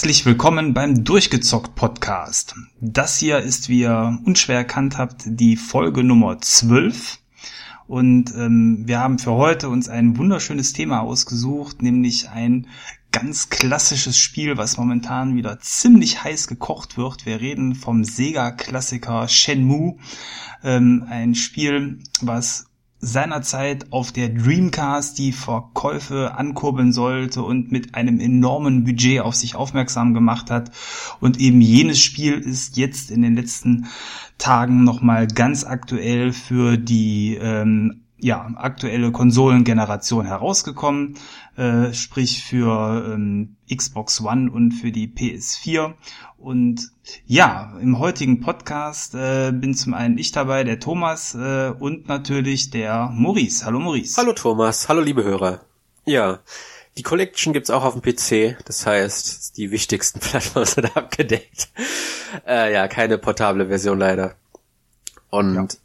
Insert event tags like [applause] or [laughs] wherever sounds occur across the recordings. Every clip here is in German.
Herzlich willkommen beim Durchgezockt Podcast. Das hier ist, wie ihr unschwer erkannt habt, die Folge Nummer 12. Und ähm, wir haben für heute uns ein wunderschönes Thema ausgesucht, nämlich ein ganz klassisches Spiel, was momentan wieder ziemlich heiß gekocht wird. Wir reden vom Sega-Klassiker Shenmue. Ähm, ein Spiel, was seinerzeit auf der Dreamcast die Verkäufe ankurbeln sollte und mit einem enormen Budget auf sich aufmerksam gemacht hat. Und eben jenes Spiel ist jetzt in den letzten Tagen nochmal ganz aktuell für die ähm, ja, aktuelle Konsolengeneration herausgekommen, äh, sprich für ähm, Xbox One und für die PS4. Und ja, im heutigen Podcast äh, bin zum einen ich dabei, der Thomas äh, und natürlich der Maurice. Hallo Maurice. Hallo Thomas, hallo liebe Hörer. Ja, die Collection gibt's auch auf dem PC, das heißt, die wichtigsten [laughs] Plattformen sind abgedeckt. Äh, ja, keine portable Version leider. Und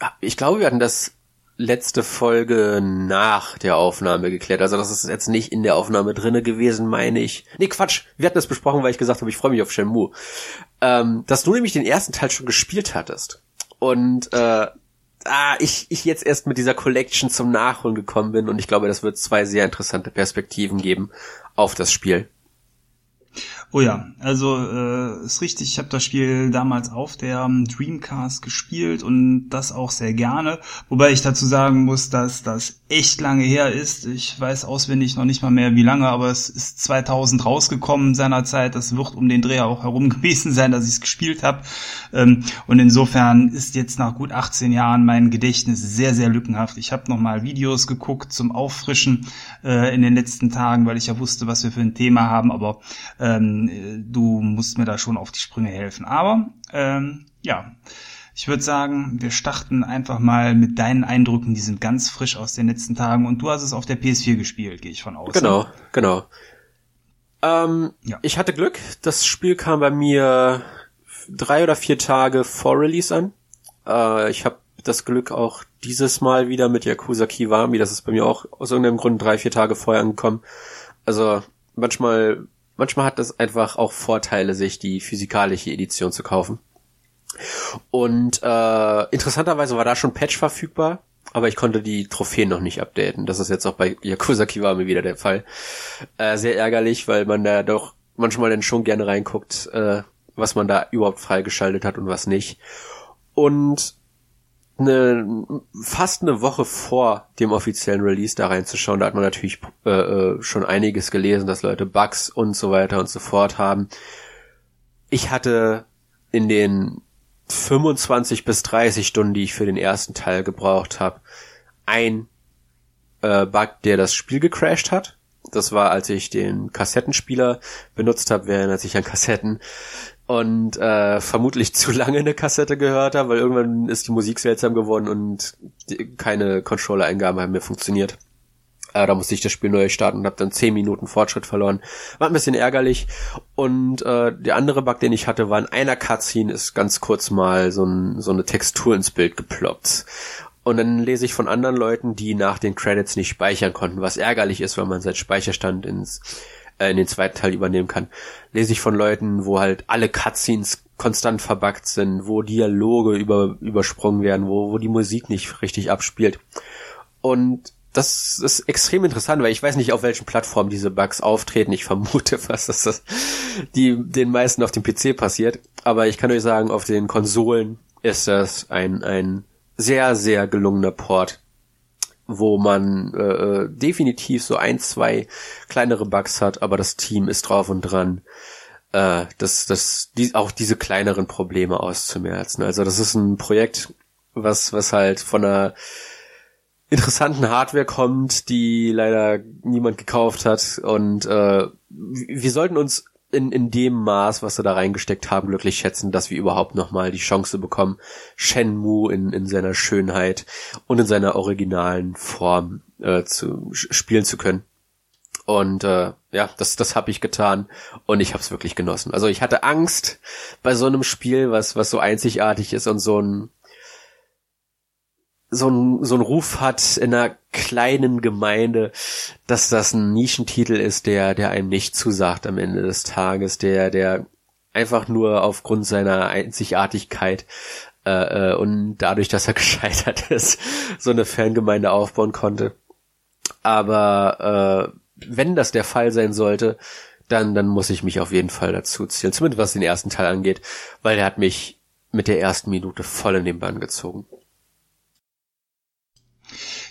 ja. ich glaube, wir hatten das letzte Folge nach der Aufnahme geklärt. Also das ist jetzt nicht in der Aufnahme drinne gewesen, meine ich. Nee, Quatsch. Wir hatten das besprochen, weil ich gesagt habe, ich freue mich auf Shenmue. Ähm, dass du nämlich den ersten Teil schon gespielt hattest. Und äh, ah, ich, ich jetzt erst mit dieser Collection zum Nachholen gekommen bin und ich glaube, das wird zwei sehr interessante Perspektiven geben auf das Spiel. Oh ja, also äh, ist richtig, ich habe das Spiel damals auf der ähm, Dreamcast gespielt und das auch sehr gerne. Wobei ich dazu sagen muss, dass das echt lange her ist. Ich weiß auswendig noch nicht mal mehr wie lange, aber es ist 2000 rausgekommen seinerzeit. Das wird um den Dreh auch herum [laughs] gewesen sein, dass ich es gespielt habe. Ähm, und insofern ist jetzt nach gut 18 Jahren mein Gedächtnis sehr, sehr lückenhaft. Ich habe noch mal Videos geguckt zum Auffrischen äh, in den letzten Tagen, weil ich ja wusste, was wir für ein Thema haben. Aber ähm, äh, du musst mir da schon auf die Sprünge helfen. Aber ähm, ja, ich würde sagen, wir starten einfach mal mit deinen Eindrücken. Die sind ganz frisch aus den letzten Tagen und du hast es auf der PS4 gespielt, gehe ich von aus. Genau, genau. Ähm, ja. Ich hatte Glück. Das Spiel kam bei mir drei oder vier Tage vor Release an. Äh, ich habe das Glück auch dieses Mal wieder mit Yakuza Kiwami. Das ist bei mir auch aus irgendeinem Grund drei, vier Tage vorher angekommen. Also manchmal manchmal hat es einfach auch Vorteile, sich die physikalische Edition zu kaufen. Und äh, interessanterweise war da schon Patch verfügbar, aber ich konnte die Trophäen noch nicht updaten. Das ist jetzt auch bei Yakuza Kiwami wieder der Fall. Äh, sehr ärgerlich, weil man da doch manchmal dann schon gerne reinguckt, äh, was man da überhaupt freigeschaltet hat und was nicht. Und eine, fast eine Woche vor dem offiziellen Release da reinzuschauen. Da hat man natürlich äh, äh, schon einiges gelesen, dass Leute Bugs und so weiter und so fort haben. Ich hatte in den 25 bis 30 Stunden, die ich für den ersten Teil gebraucht habe, ein äh, Bug, der das Spiel gecrashed hat. Das war, als ich den Kassettenspieler benutzt habe, während ich an Kassetten und äh, vermutlich [laughs] zu lange eine Kassette gehört habe, weil irgendwann ist die Musik seltsam geworden und die, keine Controller-Eingaben haben mehr funktioniert. Äh, da musste ich das Spiel neu starten und habe dann zehn Minuten Fortschritt verloren. War ein bisschen ärgerlich. Und äh, der andere Bug, den ich hatte, war in einer Cutscene ist ganz kurz mal so, ein, so eine Textur ins Bild geploppt. Und dann lese ich von anderen Leuten, die nach den Credits nicht speichern konnten, was ärgerlich ist, weil man seit Speicherstand ins äh, in den zweiten Teil übernehmen kann, lese ich von Leuten, wo halt alle Cutscenes konstant verbuggt sind, wo Dialoge über, übersprungen werden, wo, wo die Musik nicht richtig abspielt. Und das ist extrem interessant, weil ich weiß nicht, auf welchen Plattformen diese Bugs auftreten. Ich vermute [laughs] fast, dass das die, den meisten auf dem PC passiert. Aber ich kann euch sagen, auf den Konsolen ist das ein, ein sehr, sehr gelungener Port wo man äh, äh, definitiv so ein, zwei kleinere Bugs hat, aber das Team ist drauf und dran, äh, das, das, die, auch diese kleineren Probleme auszumerzen. Also das ist ein Projekt, was, was halt von einer interessanten Hardware kommt, die leider niemand gekauft hat und äh, wir sollten uns in, in dem Maß, was sie da reingesteckt haben, glücklich schätzen, dass wir überhaupt nochmal die Chance bekommen, Shenmue in, in seiner Schönheit und in seiner originalen Form äh, zu spielen zu können. Und äh, ja, das, das habe ich getan und ich habe es wirklich genossen. Also ich hatte Angst bei so einem Spiel, was, was so einzigartig ist und so ein so ein, so ein Ruf hat in einer kleinen Gemeinde, dass das ein Nischentitel ist, der, der einem nicht zusagt am Ende des Tages, der, der einfach nur aufgrund seiner Einzigartigkeit äh, äh und dadurch, dass er [laughs] gescheitert ist, so eine Fangemeinde aufbauen konnte. Aber äh, wenn das der Fall sein sollte, dann, dann muss ich mich auf jeden Fall dazu zählen, zumindest was den ersten Teil angeht, weil er hat mich mit der ersten Minute voll in den Bann gezogen.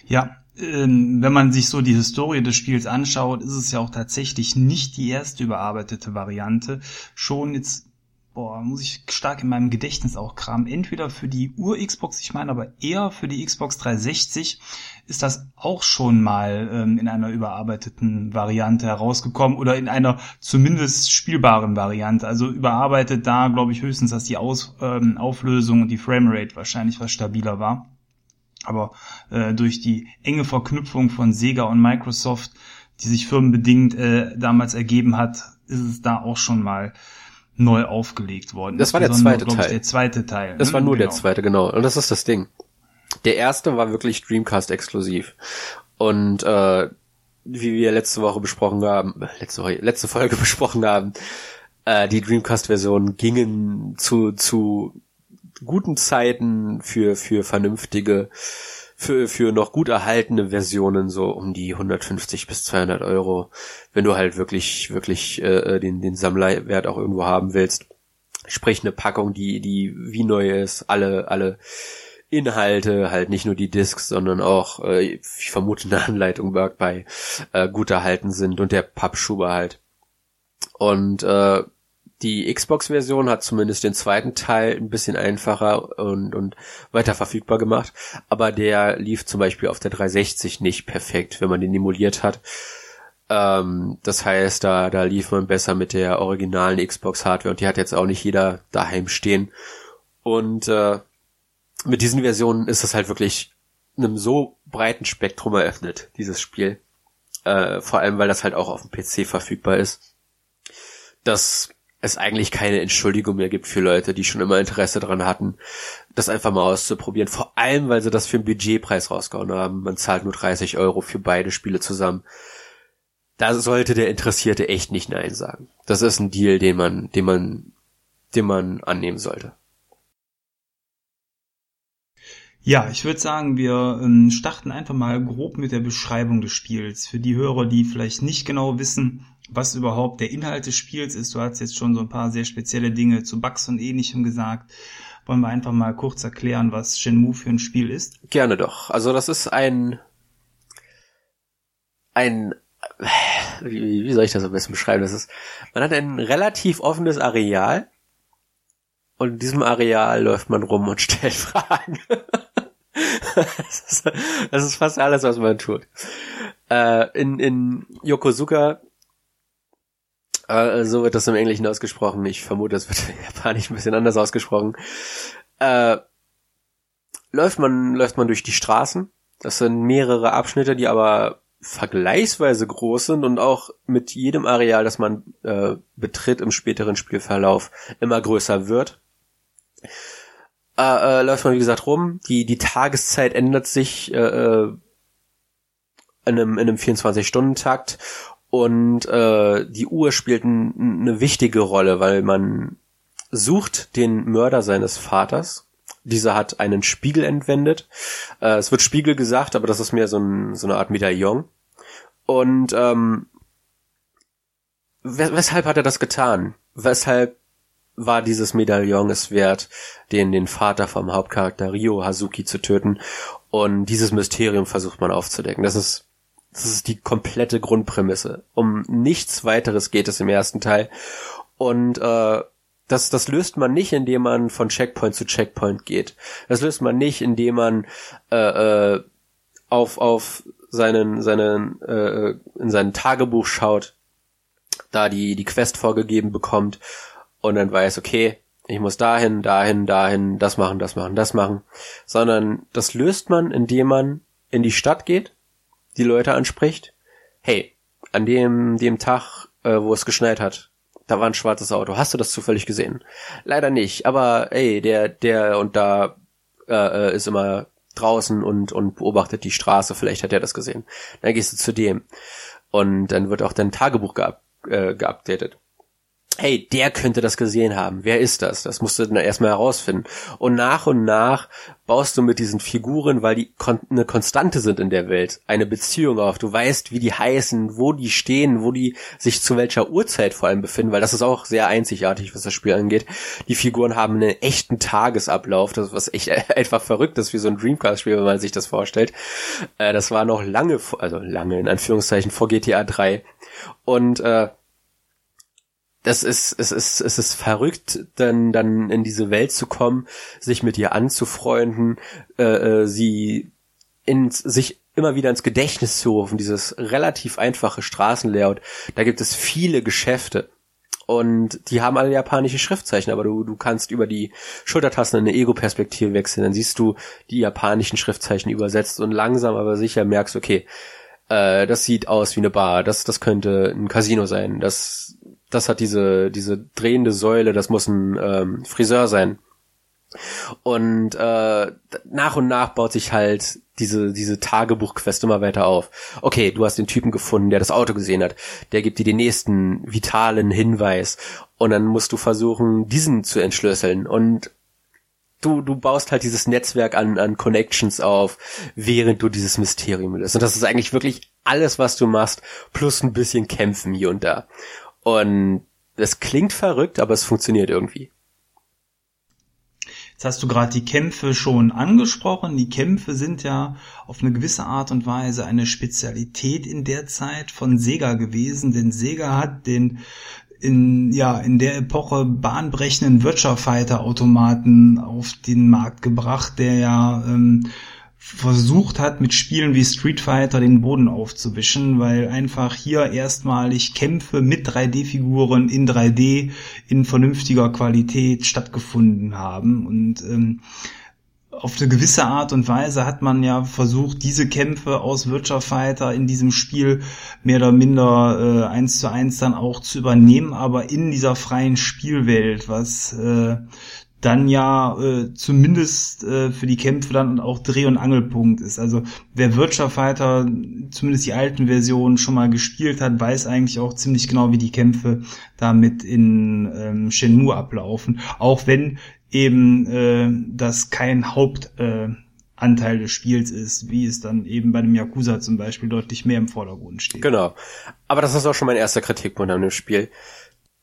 Ja, ähm, wenn man sich so die Historie des Spiels anschaut, ist es ja auch tatsächlich nicht die erste überarbeitete Variante. Schon jetzt, boah, muss ich stark in meinem Gedächtnis auch kramen. Entweder für die Ur-Xbox, ich meine aber eher für die Xbox 360 ist das auch schon mal ähm, in einer überarbeiteten Variante herausgekommen oder in einer zumindest spielbaren Variante. Also überarbeitet da, glaube ich, höchstens, dass die Aus, ähm, Auflösung und die Framerate wahrscheinlich was stabiler war. Aber äh, durch die enge Verknüpfung von Sega und Microsoft, die sich firmenbedingt äh, damals ergeben hat, ist es da auch schon mal neu aufgelegt worden. Das war der zweite Teil. Ich, der zweite Teil. Das ne? war nur genau. der zweite, genau. Und das ist das Ding. Der erste war wirklich Dreamcast exklusiv. Und äh, wie wir letzte Woche besprochen haben, letzte, Woche, letzte Folge [laughs] besprochen haben, äh, die Dreamcast-Versionen gingen zu, zu guten Zeiten für, für vernünftige, für, für noch gut erhaltene Versionen so um die 150 bis 200 Euro, wenn du halt wirklich, wirklich äh, den, den Sammlerwert auch irgendwo haben willst. Sprich eine Packung, die, die wie neu ist, alle, alle Inhalte, halt nicht nur die Discs, sondern auch, äh, ich vermute, eine Anleitung bei äh, gut erhalten sind und der Pappschuber halt. Und äh, die Xbox-Version hat zumindest den zweiten Teil ein bisschen einfacher und, und weiter verfügbar gemacht, aber der lief zum Beispiel auf der 360 nicht perfekt, wenn man den emuliert hat. Ähm, das heißt, da, da lief man besser mit der originalen Xbox-Hardware und die hat jetzt auch nicht jeder daheim stehen. Und äh, mit diesen Versionen ist es halt wirklich einem so breiten Spektrum eröffnet, dieses Spiel. Äh, vor allem, weil das halt auch auf dem PC verfügbar ist. Das es eigentlich keine Entschuldigung mehr gibt für Leute, die schon immer Interesse daran hatten, das einfach mal auszuprobieren. Vor allem, weil sie das für einen Budgetpreis rausgehauen haben. Man zahlt nur 30 Euro für beide Spiele zusammen. Da sollte der Interessierte echt nicht Nein sagen. Das ist ein Deal, den man, den man, den man annehmen sollte. Ja, ich würde sagen, wir ähm, starten einfach mal grob mit der Beschreibung des Spiels. Für die Hörer, die vielleicht nicht genau wissen, was überhaupt der Inhalt des Spiels ist. Du hast jetzt schon so ein paar sehr spezielle Dinge zu Bugs und ähnlichem gesagt. Wollen wir einfach mal kurz erklären, was Shenmue für ein Spiel ist? Gerne doch. Also das ist ein ein wie, wie soll ich das am besten beschreiben? Das ist man hat ein relativ offenes Areal und in diesem Areal läuft man rum und [laughs] stellt Fragen. das, ist, das ist fast alles, was man tut. Äh, in, in Yokosuka äh, so wird das im Englischen ausgesprochen. Ich vermute, es wird [laughs] im Japanisch ein bisschen anders ausgesprochen. Äh, läuft man, läuft man durch die Straßen. Das sind mehrere Abschnitte, die aber vergleichsweise groß sind und auch mit jedem Areal, das man äh, betritt im späteren Spielverlauf, immer größer wird. Äh, äh, läuft man wie gesagt rum. Die die Tageszeit ändert sich äh, äh in einem, in einem 24-Stunden-Takt und äh, die Uhr spielt ein, eine wichtige Rolle, weil man sucht den Mörder seines Vaters. Dieser hat einen Spiegel entwendet. Äh, es wird Spiegel gesagt, aber das ist mehr so, ein, so eine Art Medaillon. Und ähm, weshalb hat er das getan? Weshalb war dieses Medaillon es wert, den, den Vater vom Hauptcharakter Ryo Hazuki zu töten? Und dieses Mysterium versucht man aufzudecken. Das ist das ist die komplette Grundprämisse. Um nichts weiteres geht es im ersten Teil. Und äh, das, das löst man nicht, indem man von Checkpoint zu Checkpoint geht. Das löst man nicht, indem man äh, äh, auf, auf seinen, seinen, äh, in sein Tagebuch schaut, da die, die Quest vorgegeben bekommt und dann weiß, okay, ich muss dahin, dahin, dahin, das machen, das machen, das machen. Sondern das löst man, indem man in die Stadt geht die Leute anspricht, hey, an dem, dem Tag, äh, wo es geschneit hat, da war ein schwarzes Auto. Hast du das zufällig gesehen? Leider nicht, aber ey, der, der und da äh, äh ist immer draußen und, und beobachtet die Straße, vielleicht hat er das gesehen. Dann gehst du zu dem. Und dann wird auch dein Tagebuch geab, äh, geupdatet hey, der könnte das gesehen haben. Wer ist das? Das musst du dann erstmal herausfinden. Und nach und nach baust du mit diesen Figuren, weil die kon eine Konstante sind in der Welt, eine Beziehung auf. Du weißt, wie die heißen, wo die stehen, wo die sich zu welcher Uhrzeit vor allem befinden, weil das ist auch sehr einzigartig, was das Spiel angeht. Die Figuren haben einen echten Tagesablauf, das was echt [laughs] einfach verrückt ist wie so ein Dreamcast-Spiel, wenn man sich das vorstellt. Äh, das war noch lange, also lange in Anführungszeichen vor GTA 3. Und äh, das ist, es ist, es ist verrückt, dann, dann in diese Welt zu kommen, sich mit ihr anzufreunden, äh, äh, sie in, sich immer wieder ins Gedächtnis zu rufen, dieses relativ einfache Straßenlayout. Da gibt es viele Geschäfte. Und die haben alle japanische Schriftzeichen, aber du, du kannst über die Schultertasten in eine Ego-Perspektive wechseln. Dann siehst du die japanischen Schriftzeichen übersetzt und langsam aber sicher merkst, okay, äh, das sieht aus wie eine Bar, das, das könnte ein Casino sein, das das hat diese, diese drehende Säule, das muss ein ähm, Friseur sein. Und äh, nach und nach baut sich halt diese, diese Tagebuchquest immer weiter auf. Okay, du hast den Typen gefunden, der das Auto gesehen hat. Der gibt dir den nächsten vitalen Hinweis. Und dann musst du versuchen, diesen zu entschlüsseln. Und du, du baust halt dieses Netzwerk an, an Connections auf, während du dieses Mysterium löst. Und das ist eigentlich wirklich alles, was du machst, plus ein bisschen kämpfen hier und da. Und es klingt verrückt, aber es funktioniert irgendwie. Jetzt hast du gerade die Kämpfe schon angesprochen. Die Kämpfe sind ja auf eine gewisse Art und Weise eine Spezialität in der Zeit von Sega gewesen, denn Sega hat den in, ja, in der Epoche bahnbrechenden Virtua Fighter Automaten auf den Markt gebracht, der ja ähm, versucht hat, mit Spielen wie Street Fighter den Boden aufzuwischen, weil einfach hier erstmalig Kämpfe mit 3D-Figuren in 3D in vernünftiger Qualität stattgefunden haben. Und ähm, auf eine gewisse Art und Weise hat man ja versucht, diese Kämpfe aus Virtua Fighter in diesem Spiel mehr oder minder äh, eins zu eins dann auch zu übernehmen, aber in dieser freien Spielwelt, was äh, dann ja äh, zumindest äh, für die Kämpfe dann auch Dreh- und Angelpunkt ist. Also wer Virtua Fighter zumindest die alten Versionen schon mal gespielt hat, weiß eigentlich auch ziemlich genau, wie die Kämpfe damit in ähm, Shenmue ablaufen. Auch wenn eben äh, das kein Hauptanteil äh, Anteil des Spiels ist, wie es dann eben bei dem Yakuza zum Beispiel deutlich mehr im Vordergrund steht. Genau. Aber das ist auch schon mein erster Kritikpunkt an dem Spiel.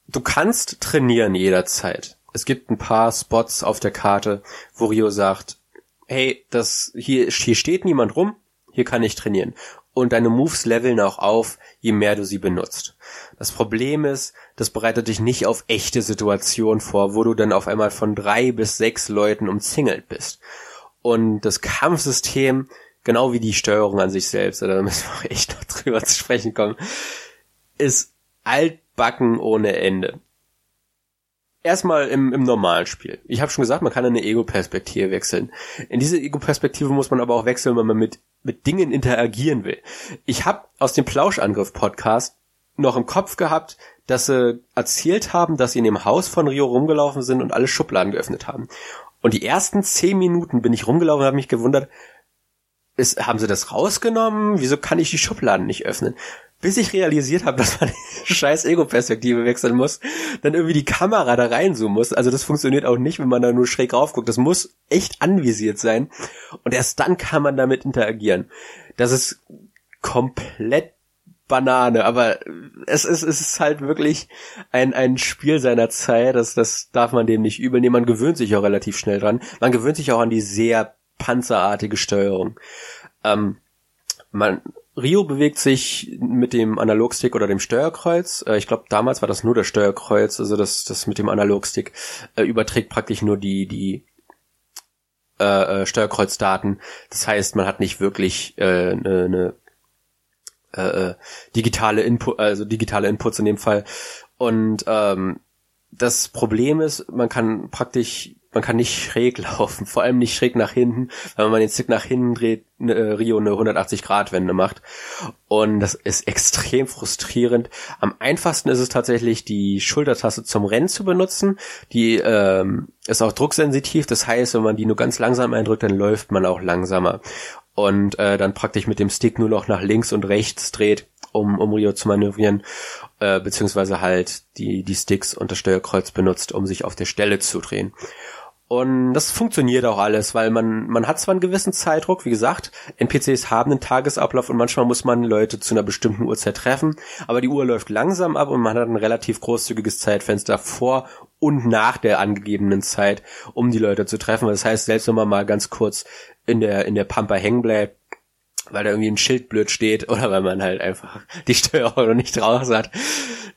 Du kannst trainieren jederzeit es gibt ein paar Spots auf der Karte, wo Rio sagt, hey, das, hier, hier steht niemand rum, hier kann ich trainieren. Und deine Moves leveln auch auf, je mehr du sie benutzt. Das Problem ist, das bereitet dich nicht auf echte Situationen vor, wo du dann auf einmal von drei bis sechs Leuten umzingelt bist. Und das Kampfsystem, genau wie die Steuerung an sich selbst, da müssen wir [laughs] echt noch drüber zu sprechen kommen, ist altbacken ohne Ende erstmal im, im normalen Spiel. Ich habe schon gesagt, man kann eine Ego-Perspektive wechseln. In diese Ego-Perspektive muss man aber auch wechseln, wenn man mit, mit Dingen interagieren will. Ich habe aus dem Plauschangriff-Podcast noch im Kopf gehabt, dass sie erzählt haben, dass sie in dem Haus von Rio rumgelaufen sind und alle Schubladen geöffnet haben. Und die ersten zehn Minuten bin ich rumgelaufen und habe mich gewundert, ist, haben sie das rausgenommen? Wieso kann ich die Schubladen nicht öffnen? Bis ich realisiert habe, [laughs] dass man die scheiß Ego-Perspektive wechseln muss, dann irgendwie die Kamera da reinzoomen muss. Also das funktioniert auch nicht, wenn man da nur schräg raufguckt. Das muss echt anvisiert sein. Und erst dann kann man damit interagieren. Das ist komplett Banane, aber es ist, es ist halt wirklich ein, ein Spiel seiner Zeit, das, das darf man dem nicht übel nehmen. Man gewöhnt sich auch relativ schnell dran. Man gewöhnt sich auch an die sehr panzerartige Steuerung. Ähm, man, Rio bewegt sich mit dem Analogstick oder dem Steuerkreuz. Äh, ich glaube, damals war das nur das Steuerkreuz, also das, das mit dem Analogstick äh, überträgt praktisch nur die, die äh, äh Steuerkreuzdaten. Das heißt, man hat nicht wirklich eine, äh, äh, digitale Input, also digitale Inputs in dem Fall. Und ähm, das Problem ist, man kann praktisch man kann nicht schräg [laughs] laufen, vor allem nicht schräg nach hinten, weil man den Stick nach hinten dreht, äh, Rio eine 180 Grad Wende macht. Und das ist extrem frustrierend. Am einfachsten ist es tatsächlich, die Schultertaste zum Rennen zu benutzen. Die ähm, ist auch drucksensitiv, das heißt, wenn man die nur ganz langsam eindrückt, dann läuft man auch langsamer. Und äh, dann praktisch mit dem Stick nur noch nach links und rechts dreht, um, um Rio zu manövrieren, äh, beziehungsweise halt die, die Sticks und das Steuerkreuz benutzt, um sich auf der Stelle zu drehen. Und das funktioniert auch alles, weil man, man hat zwar einen gewissen Zeitdruck, wie gesagt, NPCs haben einen Tagesablauf und manchmal muss man Leute zu einer bestimmten Uhrzeit treffen, aber die Uhr läuft langsam ab und man hat ein relativ großzügiges Zeitfenster vor und nach der angegebenen Zeit, um die Leute zu treffen. Das heißt, selbst wenn man mal ganz kurz in der, in der Pampa hängen bleibt, weil da irgendwie ein Schild blöd steht [laughs] oder weil man halt einfach die Steuerung noch nicht raus hat,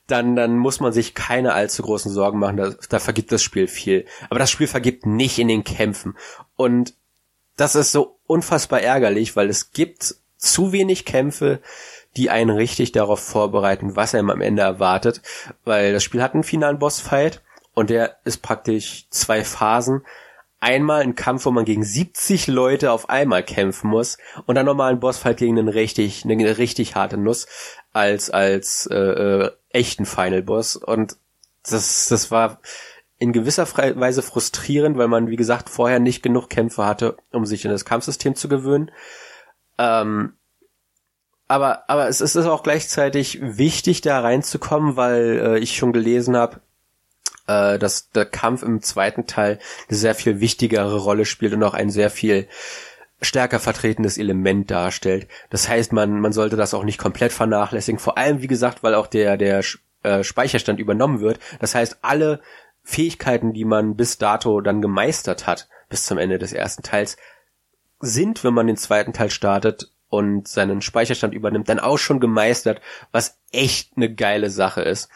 dann, dann muss man sich keine allzu großen Sorgen machen. Da, da vergibt das Spiel viel. Aber das Spiel vergibt nicht in den Kämpfen. Und das ist so unfassbar ärgerlich, weil es gibt zu wenig Kämpfe, die einen richtig darauf vorbereiten, was einem am Ende erwartet. Weil das Spiel hat einen finalen Bossfight und der ist praktisch zwei Phasen einmal ein Kampf, wo man gegen 70 Leute auf einmal kämpfen muss und dann nochmal ein Bossfight gegen einen richtig, eine richtig harte Nuss als als äh, äh, echten Final Boss und das das war in gewisser Weise frustrierend, weil man wie gesagt vorher nicht genug Kämpfe hatte, um sich in das Kampfsystem zu gewöhnen. Ähm, aber aber es ist auch gleichzeitig wichtig da reinzukommen, weil äh, ich schon gelesen habe, äh, dass der Kampf im zweiten Teil eine sehr viel wichtigere Rolle spielt und auch ein sehr viel stärker vertretenes Element darstellt. Das heißt, man, man sollte das auch nicht komplett vernachlässigen. Vor allem, wie gesagt, weil auch der, der äh, Speicherstand übernommen wird. Das heißt, alle Fähigkeiten, die man bis dato dann gemeistert hat, bis zum Ende des ersten Teils, sind, wenn man den zweiten Teil startet und seinen Speicherstand übernimmt, dann auch schon gemeistert, was echt eine geile Sache ist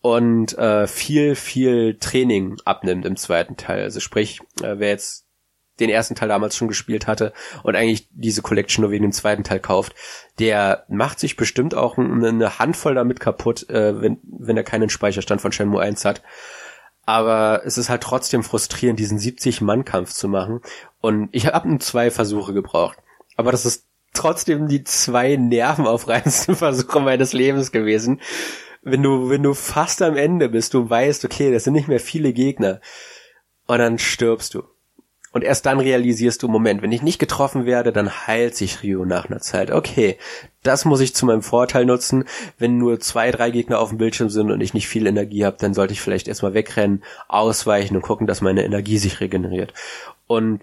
und äh, viel, viel Training abnimmt im zweiten Teil. Also sprich, äh, wer jetzt den ersten Teil damals schon gespielt hatte und eigentlich diese Collection nur wegen dem zweiten Teil kauft, der macht sich bestimmt auch eine Handvoll damit kaputt, äh, wenn, wenn er keinen Speicherstand von Shenmue 1 hat. Aber es ist halt trotzdem frustrierend, diesen 70-Mann-Kampf zu machen. Und ich habe nur zwei Versuche gebraucht. Aber das ist trotzdem die zwei nervenaufreibendsten [laughs] Versuche meines Lebens gewesen wenn du, wenn du fast am Ende bist, du weißt, okay, das sind nicht mehr viele Gegner. Und dann stirbst du. Und erst dann realisierst du, Moment, wenn ich nicht getroffen werde, dann heilt sich Rio nach einer Zeit. Okay, das muss ich zu meinem Vorteil nutzen. Wenn nur zwei, drei Gegner auf dem Bildschirm sind und ich nicht viel Energie habe, dann sollte ich vielleicht erstmal wegrennen, ausweichen und gucken, dass meine Energie sich regeneriert. Und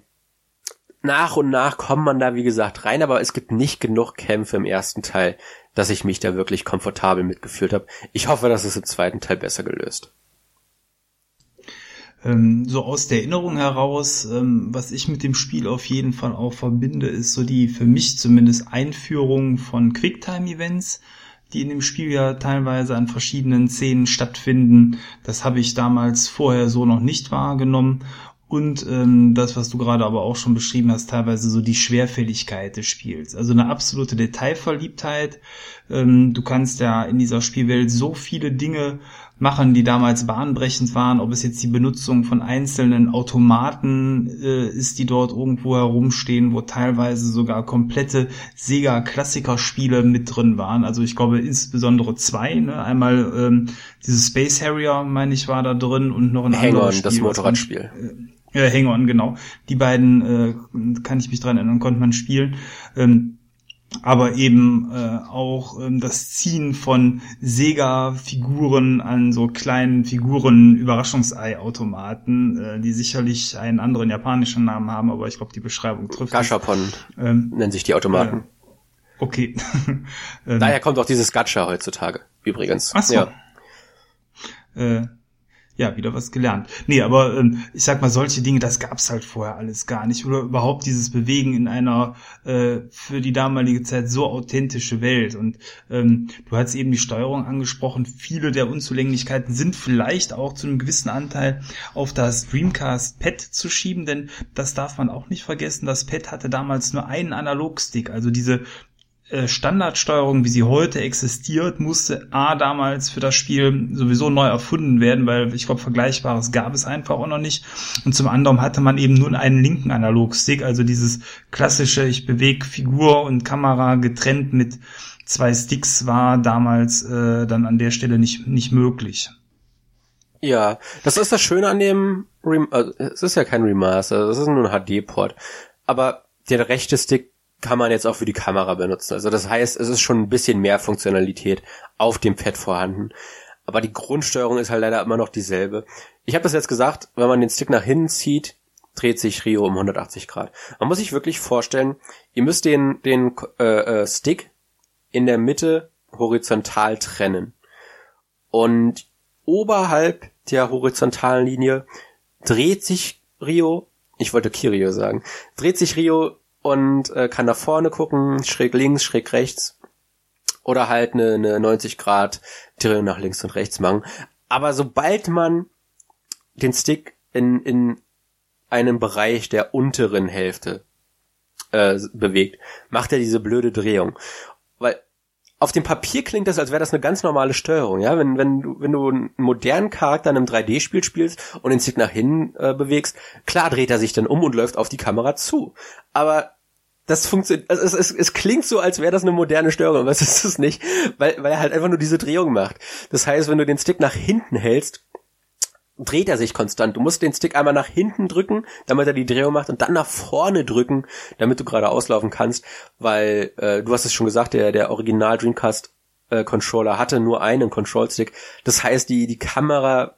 nach und nach kommt man da, wie gesagt, rein, aber es gibt nicht genug Kämpfe im ersten Teil, dass ich mich da wirklich komfortabel mitgefühlt habe. Ich hoffe, dass es im zweiten Teil besser gelöst. Ähm, so aus der Erinnerung heraus, ähm, was ich mit dem Spiel auf jeden Fall auch verbinde, ist so die für mich zumindest Einführung von Quicktime-Events, die in dem Spiel ja teilweise an verschiedenen Szenen stattfinden. Das habe ich damals vorher so noch nicht wahrgenommen und ähm, das, was du gerade aber auch schon beschrieben hast, teilweise so die Schwerfälligkeit des Spiels. Also eine absolute Detailverliebtheit. Ähm, du kannst ja in dieser Spielwelt so viele Dinge machen, die damals bahnbrechend waren, ob es jetzt die Benutzung von einzelnen Automaten äh, ist, die dort irgendwo herumstehen, wo teilweise sogar komplette Sega-Klassiker-Spiele mit drin waren. Also ich glaube insbesondere zwei. Ne? Einmal ähm, dieses Space Harrier, meine ich, war da drin und noch ein Hang anderes Spiel. das Motorradspiel. Äh, äh, Hang On, genau. Die beiden, äh, kann ich mich dran erinnern, konnte man spielen. Ähm, aber eben äh, auch ähm, das Ziehen von Sega-Figuren an so kleinen Figuren-Überraschungsei-Automaten, äh, die sicherlich einen anderen japanischen Namen haben, aber ich glaube, die Beschreibung trifft. Gashapon ähm, nennen sich die Automaten. Äh, okay. [laughs] ähm, Daher kommt auch dieses Gacha heutzutage, übrigens. Ach so. Ja. Äh, ja, wieder was gelernt. Nee, aber ähm, ich sag mal, solche Dinge, das gab's halt vorher alles gar nicht. Oder überhaupt dieses Bewegen in einer äh, für die damalige Zeit so authentische Welt. Und ähm, du hast eben die Steuerung angesprochen. Viele der Unzulänglichkeiten sind vielleicht auch zu einem gewissen Anteil auf das Dreamcast Pad zu schieben, denn das darf man auch nicht vergessen. Das Pad hatte damals nur einen Analogstick, also diese Standardsteuerung, wie sie heute existiert, musste A damals für das Spiel sowieso neu erfunden werden, weil ich glaube, Vergleichbares gab es einfach auch noch nicht. Und zum anderen hatte man eben nur einen linken Analogstick, also dieses klassische, ich bewege Figur und Kamera getrennt mit zwei Sticks war damals äh, dann an der Stelle nicht, nicht möglich. Ja, das ist das Schöne an dem, Rem also, es ist ja kein Remaster, es ist nur ein HD-Port. Aber der rechte Stick kann man jetzt auch für die Kamera benutzen. Also das heißt, es ist schon ein bisschen mehr Funktionalität auf dem Pad vorhanden. Aber die Grundsteuerung ist halt leider immer noch dieselbe. Ich habe das jetzt gesagt, wenn man den Stick nach hinten zieht, dreht sich Rio um 180 Grad. Man muss sich wirklich vorstellen, ihr müsst den, den äh, äh, Stick in der Mitte horizontal trennen. Und oberhalb der horizontalen Linie dreht sich Rio, ich wollte Kirio sagen, dreht sich Rio und äh, kann nach vorne gucken, schräg links, schräg rechts oder halt eine, eine 90 Grad Drehung nach links und rechts machen. Aber sobald man den Stick in, in einem Bereich der unteren Hälfte äh, bewegt, macht er diese blöde Drehung. Auf dem Papier klingt das, als wäre das eine ganz normale Steuerung, ja. Wenn, wenn du, wenn du einen modernen Charakter in einem 3D-Spiel spielst und den Stick nach hinten äh, bewegst, klar dreht er sich dann um und läuft auf die Kamera zu. Aber das funktioniert, also es, es, es klingt so, als wäre das eine moderne Steuerung, aber es ist es nicht, weil, weil er halt einfach nur diese Drehung macht. Das heißt, wenn du den Stick nach hinten hältst, dreht er sich konstant. Du musst den Stick einmal nach hinten drücken, damit er die Drehung macht und dann nach vorne drücken, damit du gerade auslaufen kannst, weil äh, du hast es schon gesagt, der der Original Dreamcast äh, Controller hatte nur einen Control Stick. Das heißt, die die Kamera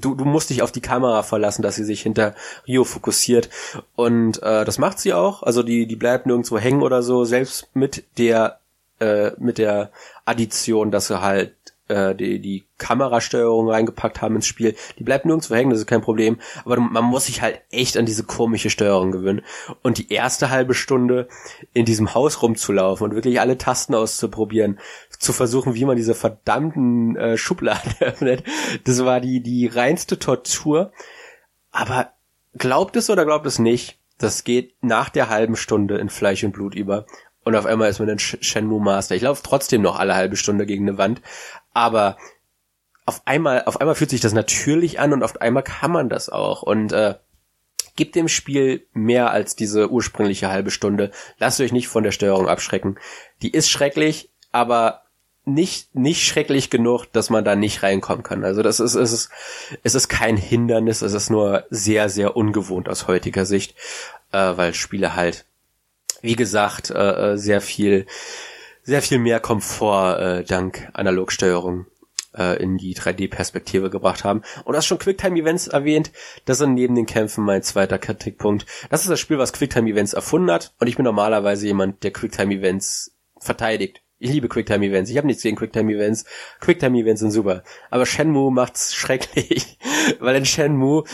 du, du musst dich auf die Kamera verlassen, dass sie sich hinter Rio fokussiert. Und äh, das macht sie auch. Also die, die bleibt nirgendwo hängen oder so, selbst mit der, äh, mit der Addition, dass sie halt äh, die, die Kamerasteuerung reingepackt haben ins Spiel. Die bleibt nirgendwo hängen, das ist kein Problem. Aber man muss sich halt echt an diese komische Steuerung gewöhnen. Und die erste halbe Stunde in diesem Haus rumzulaufen und wirklich alle Tasten auszuprobieren, zu versuchen, wie man diese verdammten äh, Schubladen [laughs] öffnet, das war die, die reinste Tortur. Aber glaubt es oder glaubt es nicht, das geht nach der halben Stunde in Fleisch und Blut über. Und auf einmal ist man ein Shenmue Master. Ich laufe trotzdem noch alle halbe Stunde gegen eine Wand, aber auf einmal, auf einmal fühlt sich das natürlich an und auf einmal kann man das auch. Und äh, gibt dem Spiel mehr als diese ursprüngliche halbe Stunde. Lasst euch nicht von der Steuerung abschrecken. Die ist schrecklich, aber nicht nicht schrecklich genug, dass man da nicht reinkommen kann. Also das ist es ist es ist kein Hindernis, es ist nur sehr sehr ungewohnt aus heutiger Sicht, äh, weil Spiele halt wie gesagt äh, äh sehr viel sehr viel mehr Komfort äh, dank Analogsteuerung äh, in die 3D-Perspektive gebracht haben. Und hast schon Quicktime-Events erwähnt. Das sind neben den Kämpfen mein zweiter Kritikpunkt. Das ist das Spiel, was Quicktime-Events erfunden hat. Und ich bin normalerweise jemand, der Quicktime-Events verteidigt. Ich liebe Quicktime-Events. Ich habe nichts gegen Quicktime-Events. Quicktime-Events sind super. Aber Shenmue macht's [laughs] schrecklich. Weil in Shenmue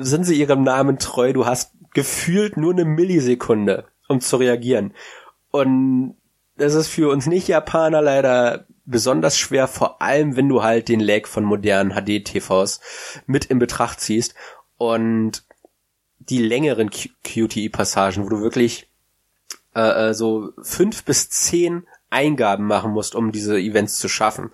sind sie ihrem Namen treu. Du hast gefühlt nur eine Millisekunde, um zu reagieren. Und das ist für uns Nicht-Japaner leider besonders schwer, vor allem wenn du halt den Lag von modernen HD-TVs mit in Betracht ziehst und die längeren QTE-Passagen, wo du wirklich äh, äh, so fünf bis zehn Eingaben machen musst, um diese Events zu schaffen.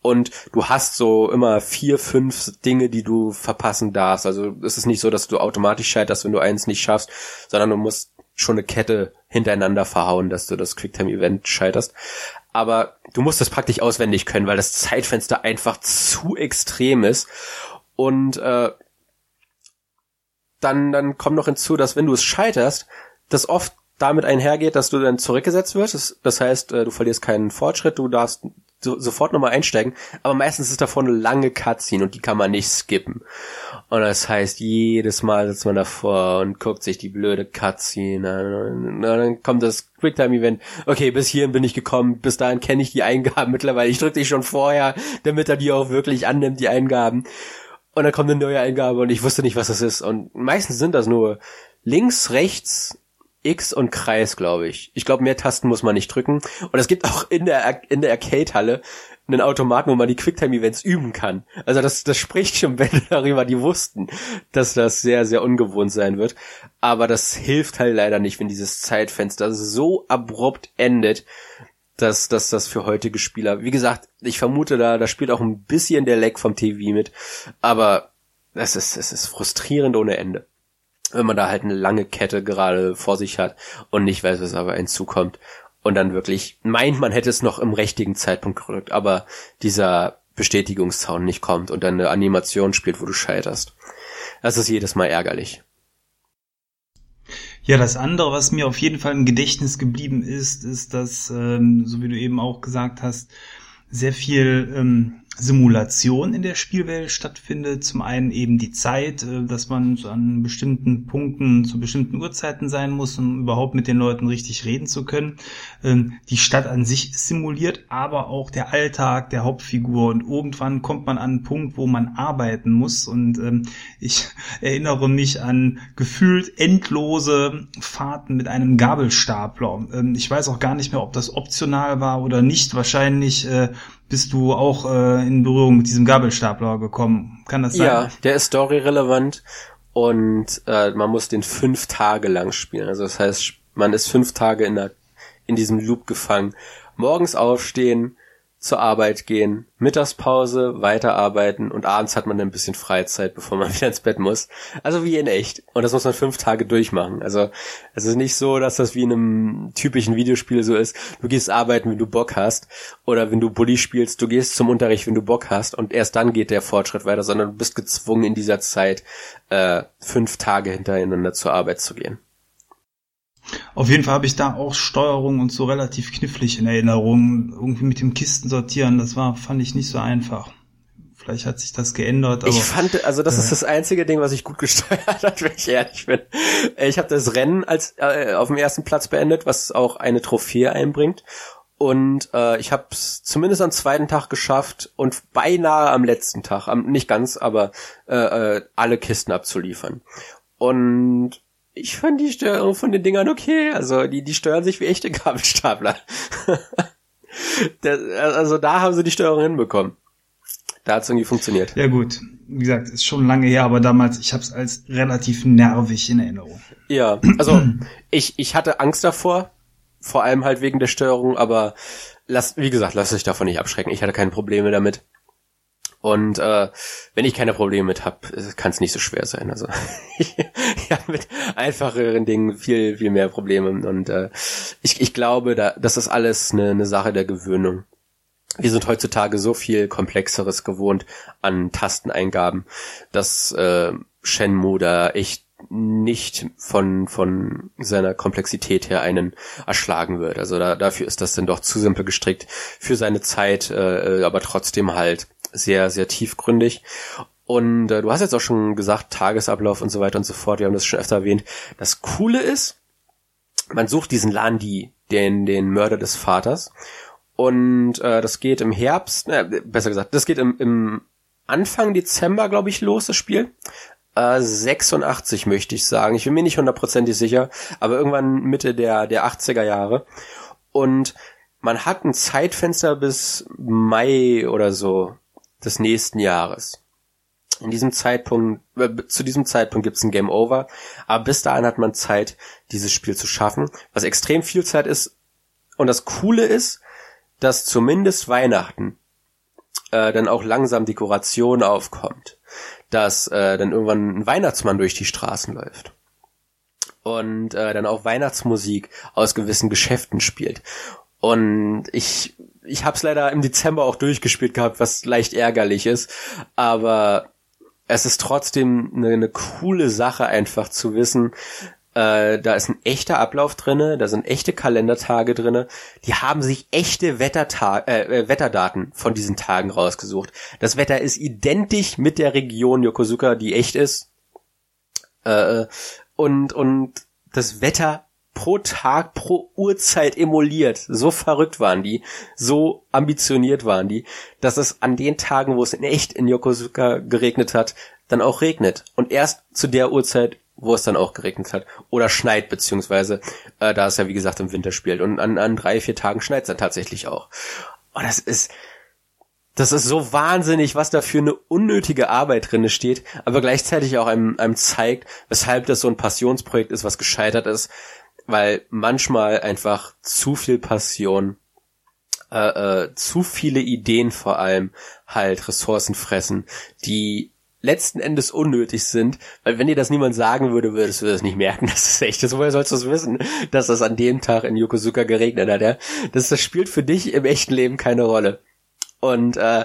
Und du hast so immer vier, fünf Dinge, die du verpassen darfst. Also es ist nicht so, dass du automatisch scheiterst, wenn du eins nicht schaffst, sondern du musst schon eine Kette hintereinander verhauen, dass du das Quicktime-Event scheiterst. Aber du musst das praktisch auswendig können, weil das Zeitfenster einfach zu extrem ist. Und äh, dann, dann kommt noch hinzu, dass wenn du es scheiterst, das oft damit einhergeht, dass du dann zurückgesetzt wirst. Das, heißt, äh, du verlierst keinen Fortschritt, du darfst so, sofort nochmal einsteigen. Aber meistens ist davor eine lange Cutscene und die kann man nicht skippen. Und das heißt, jedes Mal sitzt man davor und guckt sich die blöde Cutscene an. Und dann kommt das Quicktime-Event. Okay, bis hierhin bin ich gekommen. Bis dahin kenne ich die Eingaben [laughs] mittlerweile. Ich drücke die schon vorher, damit er die auch wirklich annimmt, die Eingaben. Und dann kommt eine neue Eingabe und ich wusste nicht, was das ist. Und meistens sind das nur links, rechts, X und Kreis, glaube ich. Ich glaube, mehr Tasten muss man nicht drücken. Und es gibt auch in der, in der Arcade-Halle einen Automaten, wo man die Quicktime-Events üben kann. Also das, das spricht schon [laughs] Bände darüber, die wussten, dass das sehr, sehr ungewohnt sein wird. Aber das hilft halt leider nicht, wenn dieses Zeitfenster so abrupt endet, dass, dass das für heutige Spieler, wie gesagt, ich vermute da, da spielt auch ein bisschen der Leck vom TV mit, aber es ist, es ist frustrierend ohne Ende. Wenn man da halt eine lange Kette gerade vor sich hat und nicht weiß, was aber hinzukommt und dann wirklich meint, man hätte es noch im richtigen Zeitpunkt gerückt, aber dieser Bestätigungszaun nicht kommt und dann eine Animation spielt, wo du scheiterst. Das ist jedes Mal ärgerlich. Ja, das andere, was mir auf jeden Fall im Gedächtnis geblieben ist, ist, dass, ähm, so wie du eben auch gesagt hast, sehr viel ähm, Simulation in der Spielwelt stattfindet. Zum einen eben die Zeit, äh, dass man an bestimmten Punkten zu bestimmten Uhrzeiten sein muss, um überhaupt mit den Leuten richtig reden zu können. Ähm, die Stadt an sich simuliert, aber auch der Alltag der Hauptfigur. Und irgendwann kommt man an einen Punkt, wo man arbeiten muss. Und ähm, ich [laughs] erinnere mich an gefühlt endlose Fahrten mit einem Gabelstapler. Ähm, ich weiß auch gar nicht mehr, ob das optional war oder nicht. Wahrscheinlich äh, bist du auch äh, in Berührung mit diesem Gabelstapler gekommen. Kann das sein? Ja, der ist storyrelevant und äh, man muss den fünf Tage lang spielen. Also das heißt, man ist fünf Tage in, der, in diesem Loop gefangen. Morgens aufstehen, zur Arbeit gehen, Mittagspause, weiterarbeiten und abends hat man dann ein bisschen Freizeit, bevor man [laughs] wieder ins Bett muss. Also wie in echt. Und das muss man fünf Tage durchmachen. Also es ist nicht so, dass das wie in einem typischen Videospiel so ist. Du gehst arbeiten, wenn du Bock hast. Oder wenn du Bully spielst, du gehst zum Unterricht, wenn du Bock hast. Und erst dann geht der Fortschritt weiter, sondern du bist gezwungen in dieser Zeit äh, fünf Tage hintereinander zur Arbeit zu gehen. Auf jeden Fall habe ich da auch Steuerung und so relativ knifflig in Erinnerung. Irgendwie mit dem Kisten sortieren, das war, fand ich nicht so einfach. Vielleicht hat sich das geändert. Aber, ich fand, also das äh, ist das einzige Ding, was ich gut [laughs] gesteuert hat, wenn ich ehrlich bin. Ich habe das Rennen als äh, auf dem ersten Platz beendet, was auch eine Trophäe einbringt. Und äh, ich habe es zumindest am zweiten Tag geschafft und beinahe am letzten Tag, am, nicht ganz, aber äh, äh, alle Kisten abzuliefern. Und ich fand die Steuerung von den Dingern okay. Also die, die steuern sich wie echte Gabelstapler. [laughs] das, also da haben sie die Steuerung hinbekommen. Da hat es irgendwie funktioniert. Ja gut, wie gesagt, ist schon lange her, aber damals, ich habe es als relativ nervig in Erinnerung. Ja, also [clears throat] ich, ich hatte Angst davor, vor allem halt wegen der Steuerung, aber lass, wie gesagt, lass dich davon nicht abschrecken. Ich hatte keine Probleme damit. Und äh, wenn ich keine Probleme mit habe, kann es nicht so schwer sein. Also [laughs] ich, habe mit einfacheren Dingen viel, viel mehr Probleme. Und äh, ich, ich glaube, da, das ist alles eine, eine Sache der Gewöhnung. Wir sind heutzutage so viel Komplexeres gewohnt an Tasteneingaben, dass äh, Shenmue da echt nicht von, von seiner Komplexität her einen erschlagen wird. Also da, dafür ist das dann doch zu simpel gestrickt für seine Zeit, äh, aber trotzdem halt sehr, sehr tiefgründig. Und äh, du hast jetzt auch schon gesagt, Tagesablauf und so weiter und so fort, wir haben das schon öfter erwähnt. Das Coole ist, man sucht diesen Landi, den, den Mörder des Vaters. Und äh, das geht im Herbst, äh, besser gesagt, das geht im, im Anfang Dezember, glaube ich, los, das Spiel. Äh, 86 möchte ich sagen. Ich bin mir nicht hundertprozentig sicher, aber irgendwann Mitte der, der 80er Jahre. Und man hat ein Zeitfenster bis Mai oder so des nächsten Jahres. In diesem Zeitpunkt, äh, zu diesem Zeitpunkt gibt's ein Game Over, aber bis dahin hat man Zeit, dieses Spiel zu schaffen, was extrem viel Zeit ist. Und das Coole ist, dass zumindest Weihnachten äh, dann auch langsam Dekoration aufkommt, dass äh, dann irgendwann ein Weihnachtsmann durch die Straßen läuft und äh, dann auch Weihnachtsmusik aus gewissen Geschäften spielt. Und ich ich habe es leider im Dezember auch durchgespielt gehabt, was leicht ärgerlich ist, aber es ist trotzdem eine, eine coole Sache einfach zu wissen, äh, da ist ein echter Ablauf drinne, da sind echte Kalendertage drinne. Die haben sich echte Wettertag äh, äh, Wetterdaten von diesen Tagen rausgesucht. Das Wetter ist identisch mit der Region Yokosuka, die echt ist. Äh, und und das Wetter pro Tag, pro Uhrzeit emuliert. So verrückt waren die, so ambitioniert waren die, dass es an den Tagen, wo es in echt in Yokosuka geregnet hat, dann auch regnet. Und erst zu der Uhrzeit, wo es dann auch geregnet hat. Oder schneit, beziehungsweise, äh, da es ja wie gesagt im Winter spielt. Und an, an drei, vier Tagen schneit es dann tatsächlich auch. Und das ist, das ist so wahnsinnig, was da für eine unnötige Arbeit drinne steht, aber gleichzeitig auch einem, einem zeigt, weshalb das so ein Passionsprojekt ist, was gescheitert ist, weil manchmal einfach zu viel Passion, äh, äh, zu viele Ideen vor allem halt Ressourcen fressen, die letzten Endes unnötig sind, weil wenn dir das niemand sagen würde, würdest du das nicht merken, [laughs] das ist echt, das, woher sollst du es wissen, dass das an dem Tag in Yokosuka geregnet hat, ja? Das, das spielt für dich im echten Leben keine Rolle. Und äh,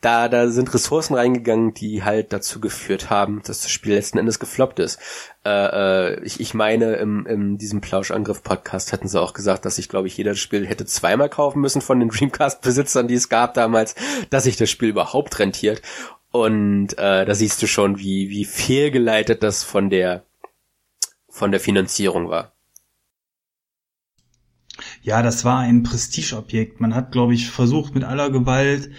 da, da sind Ressourcen reingegangen, die halt dazu geführt haben, dass das Spiel letzten Endes gefloppt ist. Äh, äh, ich, ich meine, im, in diesem Plauschangriff-Podcast hätten sie auch gesagt, dass ich, glaube ich, jeder Spiel hätte zweimal kaufen müssen von den Dreamcast-Besitzern, die es gab damals, dass sich das Spiel überhaupt rentiert. Und äh, da siehst du schon, wie, wie fehlgeleitet das von der von der Finanzierung war. Ja, das war ein Prestigeobjekt. Man hat, glaube ich, versucht mit aller Gewalt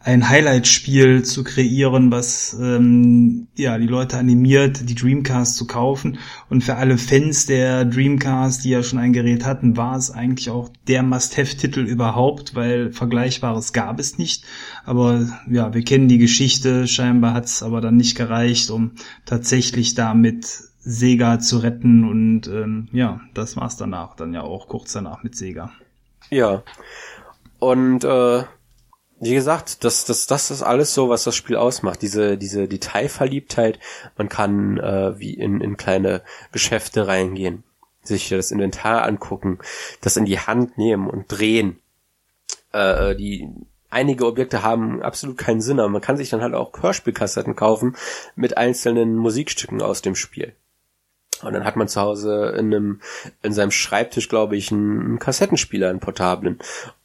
ein Highlight-Spiel zu kreieren, was ähm, ja die Leute animiert, die Dreamcast zu kaufen. Und für alle Fans der Dreamcast, die ja schon ein Gerät hatten, war es eigentlich auch der Must-Have-Titel überhaupt, weil Vergleichbares gab es nicht. Aber ja, wir kennen die Geschichte. Scheinbar hat es aber dann nicht gereicht, um tatsächlich damit Sega zu retten. Und ähm, ja, das war's danach. Dann ja auch kurz danach mit Sega. Ja. Und äh wie gesagt, das, das, das ist alles so, was das Spiel ausmacht. Diese, diese Detailverliebtheit. Man kann äh, wie in, in kleine Geschäfte reingehen, sich das Inventar angucken, das in die Hand nehmen und drehen. Äh, die einige Objekte haben absolut keinen Sinn, aber man kann sich dann halt auch Hörspielkassetten kaufen mit einzelnen Musikstücken aus dem Spiel. Und dann hat man zu Hause in einem, in seinem Schreibtisch, glaube ich, einen Kassettenspieler, einen portablen.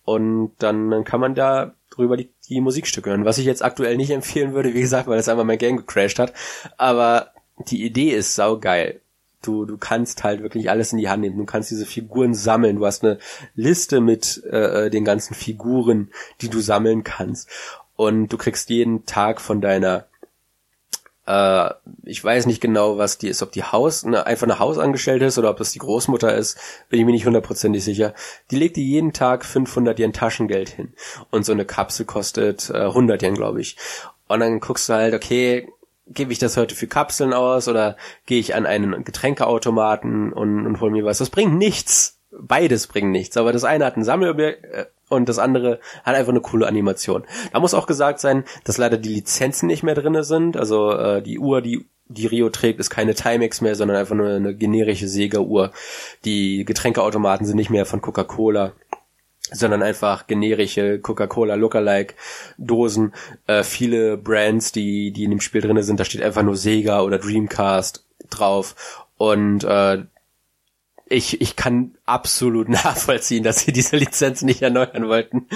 Und dann, dann kann man da drüber die, die Musikstücke hören. Was ich jetzt aktuell nicht empfehlen würde, wie gesagt, weil es einmal mein Game gecrashed hat. Aber die Idee ist saugeil. Du, du kannst halt wirklich alles in die Hand nehmen. Du kannst diese Figuren sammeln. Du hast eine Liste mit äh, den ganzen Figuren, die du sammeln kannst. Und du kriegst jeden Tag von deiner äh, ich weiß nicht genau, was die ist, ob die Haus, ne, einfach eine Hausangestellte ist oder ob das die Großmutter ist, bin ich mir nicht hundertprozentig sicher. Die legt dir jeden Tag 500 Yen Taschengeld hin. Und so eine Kapsel kostet äh, 100 Yen, glaube ich. Und dann guckst du halt, okay, gebe ich das heute für Kapseln aus oder gehe ich an einen Getränkeautomaten und, und hol mir was. Das bringt nichts. Beides bringt nichts. Aber das eine hat ein Sammelobjekt, äh, und das andere hat einfach eine coole Animation. Da muss auch gesagt sein, dass leider die Lizenzen nicht mehr drinne sind. Also äh, die Uhr, die die Rio trägt, ist keine Timex mehr, sondern einfach nur eine generische Sega-Uhr. Die Getränkeautomaten sind nicht mehr von Coca-Cola sondern einfach generische Coca-Cola Lookalike Dosen. Äh, viele Brands, die die in dem Spiel drinne sind, da steht einfach nur Sega oder Dreamcast drauf und äh, ich, ich kann absolut [laughs] nachvollziehen, dass sie diese Lizenz nicht erneuern wollten,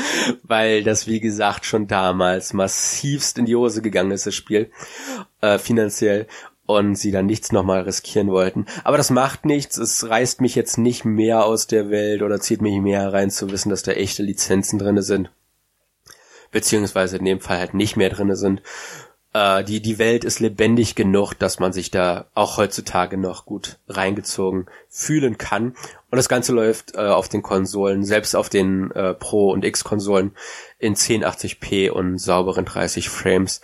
weil das, wie gesagt, schon damals massivst in die Hose gegangen ist, das Spiel, äh, finanziell, und sie dann nichts nochmal riskieren wollten. Aber das macht nichts, es reißt mich jetzt nicht mehr aus der Welt oder zieht mich mehr rein zu wissen, dass da echte Lizenzen drinne sind. Beziehungsweise in dem Fall halt nicht mehr drinne sind äh, die, die Welt ist lebendig genug, dass man sich da auch heutzutage noch gut reingezogen fühlen kann. Und das Ganze läuft äh, auf den Konsolen, selbst auf den äh, Pro- und X-Konsolen in 1080p und sauberen 30 Frames.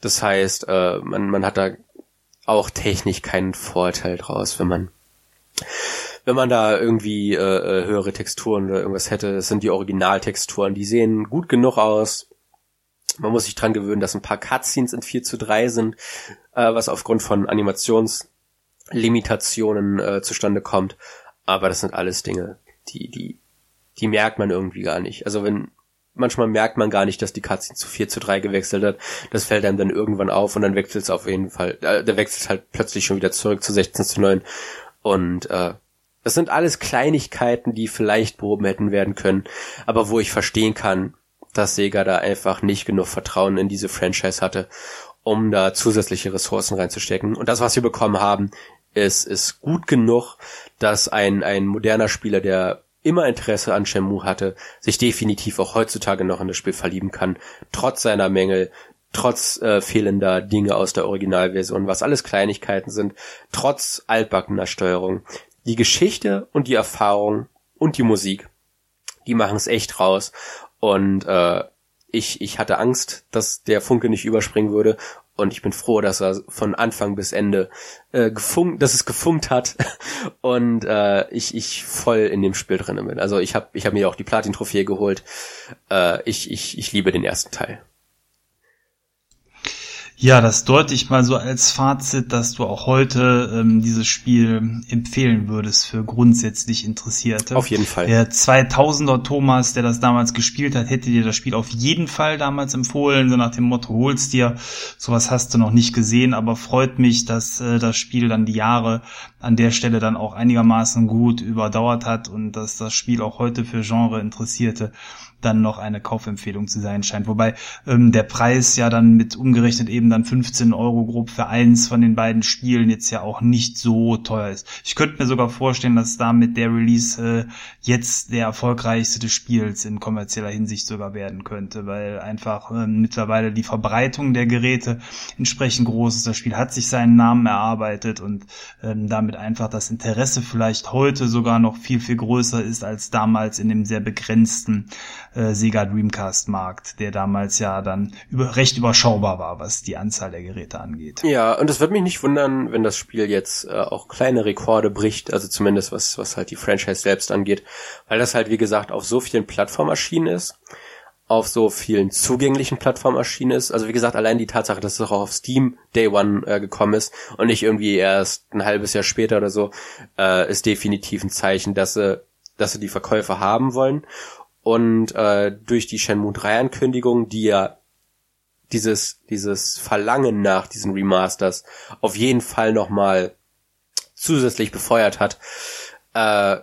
Das heißt, äh, man, man hat da auch technisch keinen Vorteil draus, wenn man wenn man da irgendwie äh, äh höhere Texturen oder irgendwas hätte. Das sind die Originaltexturen, die sehen gut genug aus, man muss sich dran gewöhnen, dass ein paar Cutscenes in 4 zu 3 sind, äh, was aufgrund von Animationslimitationen äh, zustande kommt. Aber das sind alles Dinge, die, die, die merkt man irgendwie gar nicht. Also wenn, manchmal merkt man gar nicht, dass die Cutscene zu 4 zu 3 gewechselt hat. Das fällt einem dann irgendwann auf und dann wechselt es auf jeden Fall, äh, der wechselt halt plötzlich schon wieder zurück zu 16 zu 9. Und äh, das sind alles Kleinigkeiten, die vielleicht behoben hätten werden können, aber wo ich verstehen kann, dass Sega da einfach nicht genug Vertrauen in diese Franchise hatte, um da zusätzliche Ressourcen reinzustecken. Und das, was wir bekommen haben, ist, ist gut genug, dass ein, ein moderner Spieler, der immer Interesse an Shenmue hatte, sich definitiv auch heutzutage noch in das Spiel verlieben kann, trotz seiner Mängel, trotz äh, fehlender Dinge aus der Originalversion, was alles Kleinigkeiten sind, trotz altbackener Steuerung. Die Geschichte und die Erfahrung und die Musik, die machen es echt raus. Und äh, ich, ich hatte Angst, dass der Funke nicht überspringen würde und ich bin froh, dass er von Anfang bis Ende äh, gefunkt, dass es gefunkt hat [laughs] und äh, ich, ich voll in dem Spiel drin bin. Also ich habe ich hab mir auch die Platin-Trophäe geholt. Äh, ich, ich, ich liebe den ersten Teil. Ja, das deute ich mal so als Fazit, dass du auch heute ähm, dieses Spiel empfehlen würdest für grundsätzlich Interessierte. Auf jeden Fall. Der 2000er Thomas, der das damals gespielt hat, hätte dir das Spiel auf jeden Fall damals empfohlen, so nach dem Motto, holst dir. Sowas hast du noch nicht gesehen, aber freut mich, dass äh, das Spiel dann die Jahre an der Stelle dann auch einigermaßen gut überdauert hat und dass das Spiel auch heute für Genre Interessierte dann noch eine Kaufempfehlung zu sein scheint. Wobei ähm, der Preis ja dann mit umgerechnet eben dann 15 Euro grob für eins von den beiden Spielen jetzt ja auch nicht so teuer ist. Ich könnte mir sogar vorstellen, dass damit der Release äh, jetzt der erfolgreichste des Spiels in kommerzieller Hinsicht sogar werden könnte, weil einfach äh, mittlerweile die Verbreitung der Geräte entsprechend groß ist. Das Spiel hat sich seinen Namen erarbeitet und ähm, damit einfach das Interesse vielleicht heute sogar noch viel, viel größer ist als damals in dem sehr begrenzten äh, Sega Dreamcast Markt, der damals ja dann über, recht überschaubar war, was die Anzahl der Geräte angeht. Ja, und es wird mich nicht wundern, wenn das Spiel jetzt äh, auch kleine Rekorde bricht, also zumindest was, was halt die Franchise selbst angeht, weil das halt wie gesagt auf so vielen Plattformen erschienen ist auf so vielen zugänglichen Plattformen erschienen ist. Also wie gesagt, allein die Tatsache, dass es auch auf Steam Day One äh, gekommen ist und nicht irgendwie erst ein halbes Jahr später oder so, äh, ist definitiv ein Zeichen, dass sie, dass sie die Verkäufer haben wollen. Und äh, durch die Shenmue 3 Ankündigung, die ja dieses, dieses Verlangen nach diesen Remasters auf jeden Fall nochmal zusätzlich befeuert hat, äh,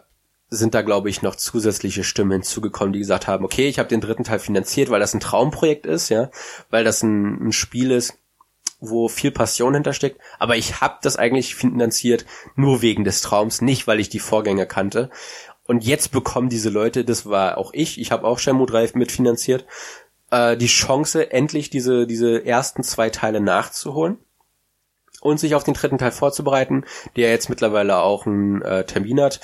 sind da, glaube ich, noch zusätzliche Stimmen hinzugekommen, die gesagt haben, okay, ich habe den dritten Teil finanziert, weil das ein Traumprojekt ist, ja, weil das ein, ein Spiel ist, wo viel Passion hintersteckt, aber ich habe das eigentlich finanziert nur wegen des Traums, nicht weil ich die Vorgänger kannte. Und jetzt bekommen diese Leute, das war auch ich, ich habe auch Shenmue 3 mitfinanziert, äh, die Chance, endlich diese, diese ersten zwei Teile nachzuholen und sich auf den dritten Teil vorzubereiten, der jetzt mittlerweile auch einen äh, Termin hat.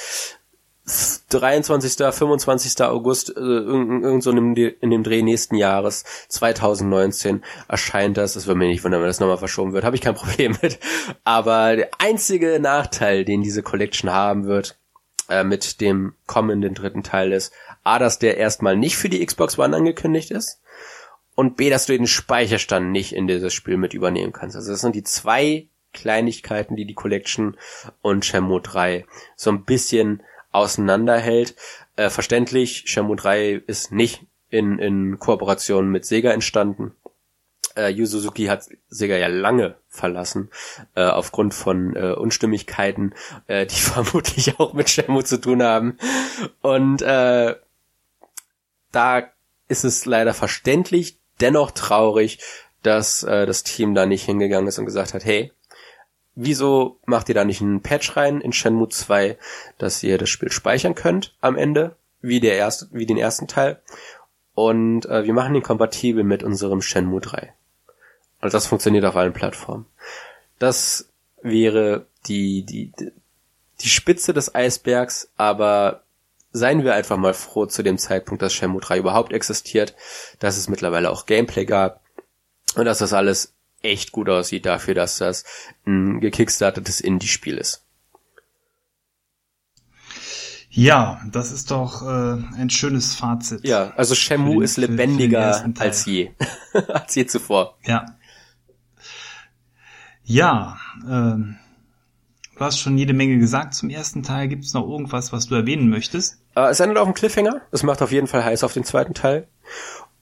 23., 25. August, äh, irgend so in dem, in dem Dreh nächsten Jahres, 2019, erscheint das. Das würde mich nicht wundern, wenn das nochmal verschoben wird. Habe ich kein [laughs] Problem mit. Aber der einzige Nachteil, den diese Collection haben wird, äh, mit dem kommenden dritten Teil ist, A, dass der erstmal nicht für die Xbox One angekündigt ist und B, dass du den Speicherstand nicht in dieses Spiel mit übernehmen kannst. Also das sind die zwei Kleinigkeiten, die die Collection und Shenmue 3 so ein bisschen auseinanderhält. Äh, verständlich, Shenmue 3 ist nicht in, in Kooperation mit Sega entstanden äh, Yu Suzuki hat Sega ja lange verlassen, äh, aufgrund von äh, Unstimmigkeiten, äh, die [laughs] vermutlich auch mit Shenmue zu tun haben. Und äh, da ist es leider verständlich, dennoch traurig, dass äh, das Team da nicht hingegangen ist und gesagt hat, hey, wieso macht ihr da nicht einen Patch rein in Shenmue 2, dass ihr das Spiel speichern könnt am Ende, wie der erste, wie den ersten Teil. Und äh, wir machen ihn kompatibel mit unserem Shenmue 3. Also das funktioniert auf allen Plattformen. Das wäre die, die, die Spitze des Eisbergs, aber seien wir einfach mal froh zu dem Zeitpunkt, dass Shenmue 3 überhaupt existiert, dass es mittlerweile auch Gameplay gab und dass das alles echt gut aussieht dafür, dass das ein gekickstartetes Indie-Spiel ist. Ja, das ist doch äh, ein schönes Fazit. Ja, also Shenmue ist lebendiger als je. [laughs] als je zuvor. Ja. Ja, ähm, du hast schon jede Menge gesagt zum ersten Teil. Gibt es noch irgendwas, was du erwähnen möchtest? Äh, es endet auf dem Cliffhanger. Es macht auf jeden Fall heiß auf den zweiten Teil.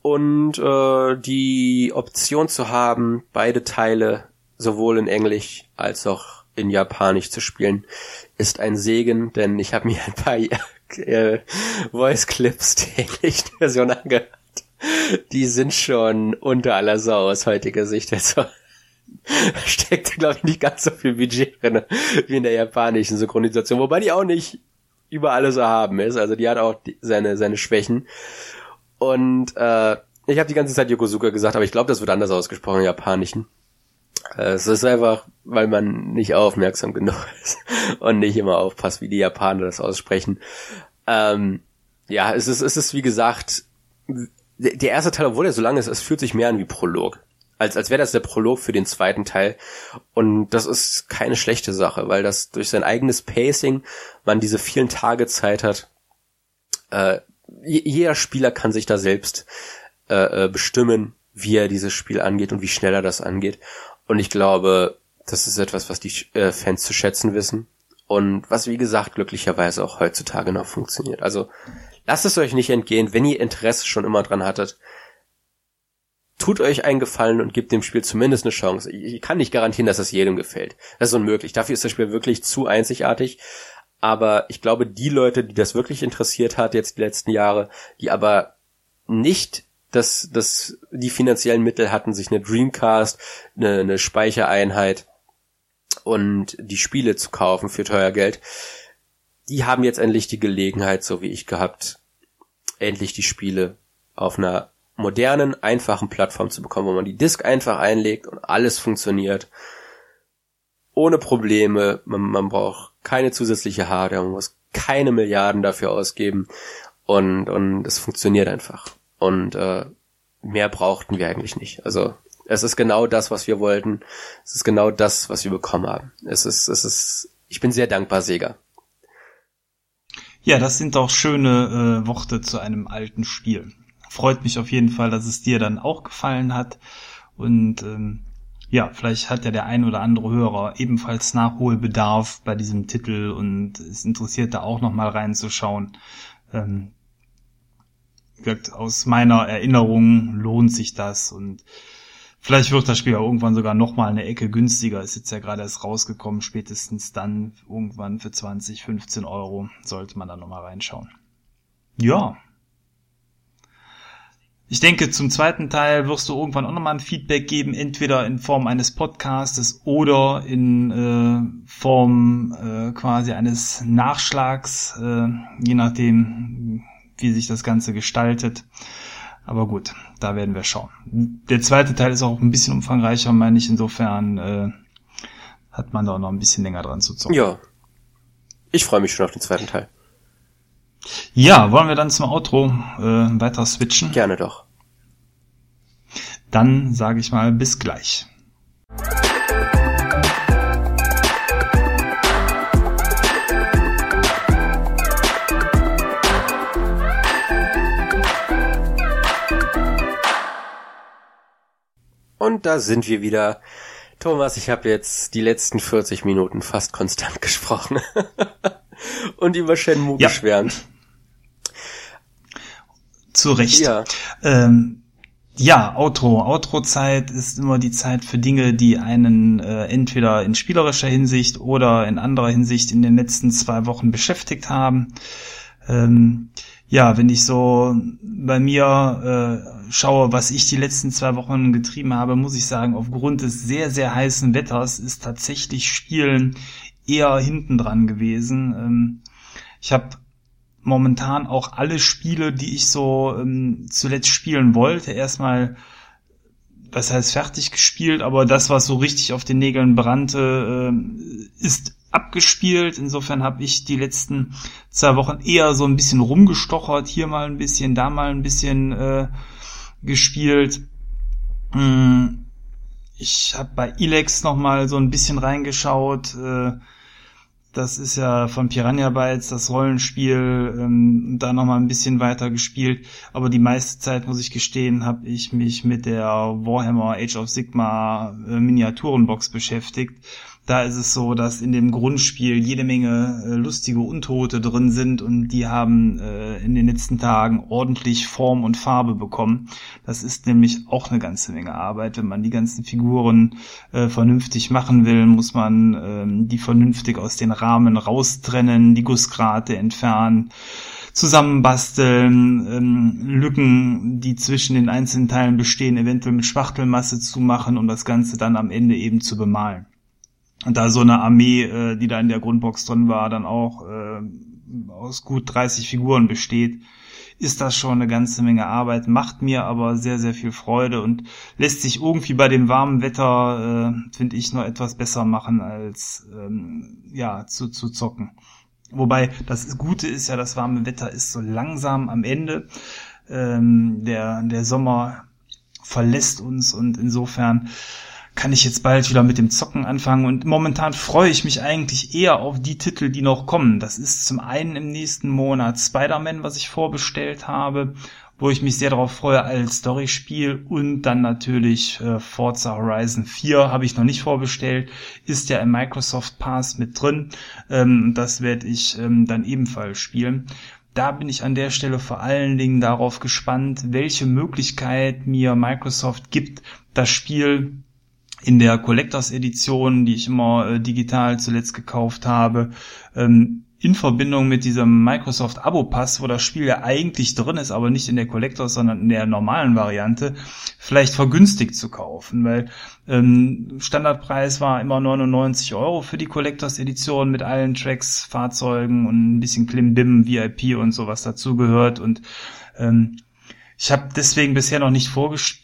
Und äh, die Option zu haben, beide Teile sowohl in Englisch als auch in Japanisch zu spielen, ist ein Segen, denn ich habe mir ein paar äh, Voice Clips der englischen Version angehört. Die sind schon unter aller Sau aus heutiger Sicht. Also [laughs] steckt, glaube ich, nicht ganz so viel Budget drin wie in der japanischen Synchronisation, wobei die auch nicht über alles erhaben ist. Also die hat auch die, seine, seine Schwächen. Und äh, ich habe die ganze Zeit Yokosuka gesagt, aber ich glaube, das wird anders ausgesprochen im Japanischen. Äh, es ist einfach, weil man nicht aufmerksam [laughs] genug ist und nicht immer aufpasst, wie die Japaner das aussprechen. Ähm, ja, es ist, es ist wie gesagt der erste Teil, obwohl er so lang ist, es fühlt sich mehr an wie Prolog. Als, als wäre das der Prolog für den zweiten Teil. Und das ist keine schlechte Sache, weil das durch sein eigenes Pacing man diese vielen Tage Zeit hat. Äh, jeder Spieler kann sich da selbst äh, äh, bestimmen, wie er dieses Spiel angeht und wie schnell er das angeht. Und ich glaube, das ist etwas, was die äh, Fans zu schätzen wissen. Und was, wie gesagt, glücklicherweise auch heutzutage noch funktioniert. Also lasst es euch nicht entgehen, wenn ihr Interesse schon immer dran hattet. Tut euch einen Gefallen und gebt dem Spiel zumindest eine Chance. Ich kann nicht garantieren, dass es jedem gefällt. Das ist unmöglich. Dafür ist das Spiel wirklich zu einzigartig. Aber ich glaube, die Leute, die das wirklich interessiert hat jetzt die letzten Jahre, die aber nicht das, das, die finanziellen Mittel hatten, sich eine Dreamcast, eine, eine Speichereinheit und die Spiele zu kaufen für teuer Geld, die haben jetzt endlich die Gelegenheit, so wie ich gehabt, endlich die Spiele auf einer modernen, einfachen Plattform zu bekommen, wo man die Disk einfach einlegt und alles funktioniert. Ohne Probleme, man, man braucht keine zusätzliche Hardware, man muss keine Milliarden dafür ausgeben und, und es funktioniert einfach. Und äh, mehr brauchten wir eigentlich nicht. Also es ist genau das, was wir wollten. Es ist genau das, was wir bekommen haben. Es ist, es ist, ich bin sehr dankbar, Sega. Ja, das sind doch schöne äh, Worte zu einem alten Spiel. Freut mich auf jeden Fall, dass es dir dann auch gefallen hat. Und ähm, ja, vielleicht hat ja der ein oder andere Hörer ebenfalls Nachholbedarf bei diesem Titel und es interessiert da auch nochmal reinzuschauen. Ähm, aus meiner Erinnerung lohnt sich das und vielleicht wird das Spiel ja irgendwann sogar nochmal eine Ecke günstiger. Ist jetzt ja gerade erst rausgekommen, spätestens dann irgendwann für 20, 15 Euro sollte man da nochmal reinschauen. Ja. Ich denke, zum zweiten Teil wirst du irgendwann auch nochmal ein Feedback geben, entweder in Form eines Podcastes oder in äh, Form äh, quasi eines Nachschlags, äh, je nachdem, wie sich das Ganze gestaltet. Aber gut, da werden wir schauen. Der zweite Teil ist auch ein bisschen umfangreicher, meine ich. Insofern äh, hat man da auch noch ein bisschen länger dran zu zocken. Ja. Ich freue mich schon auf den zweiten Teil. Ja, wollen wir dann zum Outro äh, weiter switchen? Gerne doch. Dann sage ich mal bis gleich. Und da sind wir wieder. Thomas, ich habe jetzt die letzten 40 Minuten fast konstant [laughs] gesprochen. und über Shenmue ja. geschwärmt. Zu Recht. Ja. Ähm, ja, Outro. Outro-Zeit ist immer die Zeit für Dinge, die einen äh, entweder in spielerischer Hinsicht oder in anderer Hinsicht in den letzten zwei Wochen beschäftigt haben. Ähm, ja, wenn ich so bei mir äh, schaue, was ich die letzten zwei Wochen getrieben habe, muss ich sagen, aufgrund des sehr, sehr heißen Wetters ist tatsächlich Spielen eher hinten dran gewesen. Ähm, ich habe momentan auch alle Spiele, die ich so ähm, zuletzt spielen wollte, erstmal was heißt fertig gespielt, aber das, was so richtig auf den Nägeln brannte, äh, ist abgespielt. Insofern habe ich die letzten zwei Wochen eher so ein bisschen rumgestochert, hier mal ein bisschen, da mal ein bisschen äh, gespielt. Hm, ich habe bei Elex noch mal so ein bisschen reingeschaut. Äh, das ist ja von Piranha Bytes das Rollenspiel, ähm, da noch mal ein bisschen weiter gespielt. Aber die meiste Zeit, muss ich gestehen, habe ich mich mit der Warhammer Age of Sigma äh, Miniaturenbox beschäftigt da ist es so, dass in dem Grundspiel jede Menge äh, lustige Untote drin sind und die haben äh, in den letzten Tagen ordentlich Form und Farbe bekommen. Das ist nämlich auch eine ganze Menge Arbeit. Wenn man die ganzen Figuren äh, vernünftig machen will, muss man ähm, die vernünftig aus den Rahmen raustrennen, die Gussgrate entfernen zusammenbasteln, ähm, Lücken, die zwischen den einzelnen Teilen bestehen, eventuell mit Spachtelmasse zu machen, um das Ganze dann am Ende eben zu bemalen. Da so eine Armee, äh, die da in der Grundbox drin war, dann auch äh, aus gut 30 Figuren besteht, ist das schon eine ganze Menge Arbeit, macht mir aber sehr, sehr viel Freude und lässt sich irgendwie bei dem warmen Wetter, äh, finde ich, noch etwas besser machen, als ähm, ja, zu, zu zocken. Wobei das Gute ist ja, das warme Wetter ist so langsam am Ende. Ähm, der, der Sommer verlässt uns und insofern kann ich jetzt bald wieder mit dem Zocken anfangen und momentan freue ich mich eigentlich eher auf die Titel, die noch kommen. Das ist zum einen im nächsten Monat Spider-Man, was ich vorbestellt habe, wo ich mich sehr darauf freue als Storyspiel und dann natürlich äh, Forza Horizon 4 habe ich noch nicht vorbestellt, ist ja im Microsoft Pass mit drin. Ähm, das werde ich ähm, dann ebenfalls spielen da bin ich an der Stelle vor allen Dingen darauf gespannt, welche Möglichkeit mir Microsoft gibt, das Spiel in der Collectors Edition, die ich immer äh, digital zuletzt gekauft habe, ähm, in Verbindung mit diesem Microsoft Abo Pass, wo das Spiel ja eigentlich drin ist, aber nicht in der Collectors, sondern in der normalen Variante, vielleicht vergünstigt zu kaufen, weil ähm, Standardpreis war immer 99 Euro für die Collectors Edition mit allen Tracks, Fahrzeugen und ein bisschen Klimbim, VIP und sowas dazugehört. Und ähm, ich habe deswegen bisher noch nicht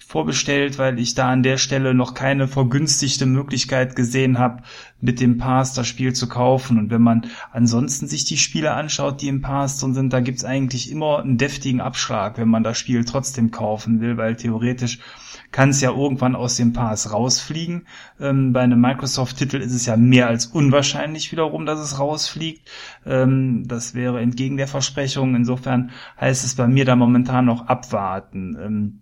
vorbestellt, weil ich da an der Stelle noch keine vergünstigte Möglichkeit gesehen habe, mit dem Pass das Spiel zu kaufen. Und wenn man ansonsten sich die Spiele anschaut, die im Pass drin sind, da gibt's eigentlich immer einen deftigen Abschlag, wenn man das Spiel trotzdem kaufen will, weil theoretisch kann es ja irgendwann aus dem Pass rausfliegen. Ähm, bei einem Microsoft-Titel ist es ja mehr als unwahrscheinlich wiederum, dass es rausfliegt. Ähm, das wäre entgegen der Versprechung. Insofern heißt es bei mir da momentan noch abwarten. Ähm,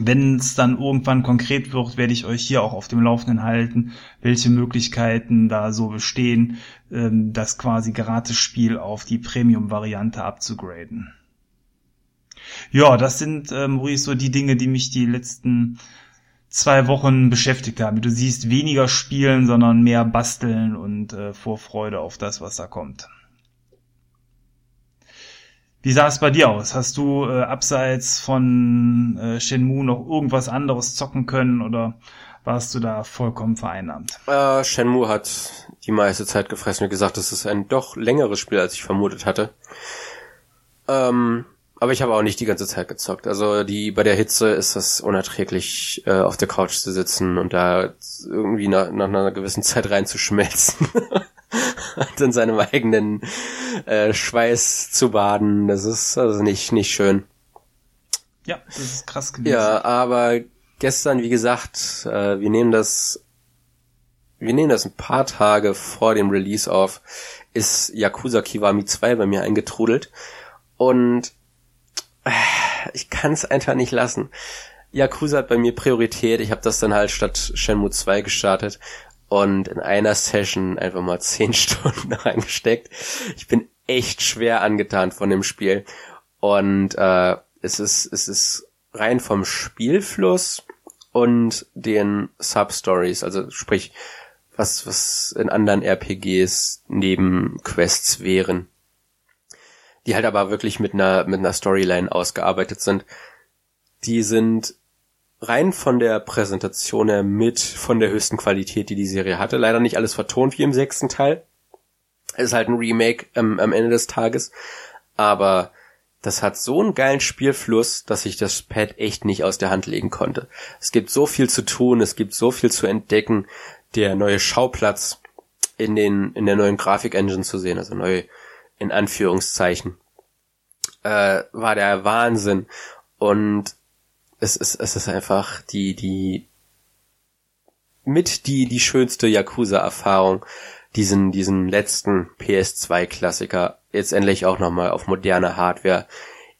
wenn es dann irgendwann konkret wird, werde ich euch hier auch auf dem Laufenden halten, welche Möglichkeiten da so bestehen, ähm, das quasi Gratis-Spiel auf die Premium-Variante abzugraden. Ja, das sind, äh, Maurice, so die Dinge, die mich die letzten zwei Wochen beschäftigt haben. Du siehst, weniger spielen, sondern mehr basteln und äh, Vorfreude auf das, was da kommt. Wie sah es bei dir aus? Hast du äh, abseits von äh, Shenmue noch irgendwas anderes zocken können oder warst du da vollkommen vereinnahmt? Äh, Shenmue hat die meiste Zeit gefressen und gesagt, es ist ein doch längeres Spiel, als ich vermutet hatte. Ähm, aber ich habe auch nicht die ganze Zeit gezockt. Also die bei der Hitze ist das unerträglich, äh, auf der Couch zu sitzen und da irgendwie nach, nach einer gewissen Zeit reinzuschmelzen. [laughs] und in seinem eigenen äh, Schweiß zu baden. Das ist also nicht, nicht schön. Ja, das ist krass gewesen. Ja, aber gestern, wie gesagt, äh, wir nehmen das, wir nehmen das ein paar Tage vor dem Release auf, ist Yakuza Kiwami 2 bei mir eingetrudelt. Und ich kann es einfach nicht lassen. Yakuza hat bei mir Priorität. Ich habe das dann halt statt Shenmue 2 gestartet und in einer Session einfach mal zehn [laughs] Stunden reingesteckt. Ich bin echt schwer angetan von dem Spiel und äh, es ist es ist rein vom Spielfluss und den Substories, also sprich was was in anderen RPGs neben Quests wären die halt aber wirklich mit einer, mit einer Storyline ausgearbeitet sind. Die sind rein von der Präsentation her mit von der höchsten Qualität, die die Serie hatte. Leider nicht alles vertont wie im sechsten Teil. Es ist halt ein Remake ähm, am Ende des Tages. Aber das hat so einen geilen Spielfluss, dass ich das Pad echt nicht aus der Hand legen konnte. Es gibt so viel zu tun, es gibt so viel zu entdecken. Der neue Schauplatz in den, in der neuen Grafik-Engine zu sehen, also neue in Anführungszeichen, äh, war der Wahnsinn. Und es ist, es ist einfach die, die, mit die, die schönste Yakuza-Erfahrung, diesen, diesen letzten PS2-Klassiker jetzt endlich auch nochmal auf moderne Hardware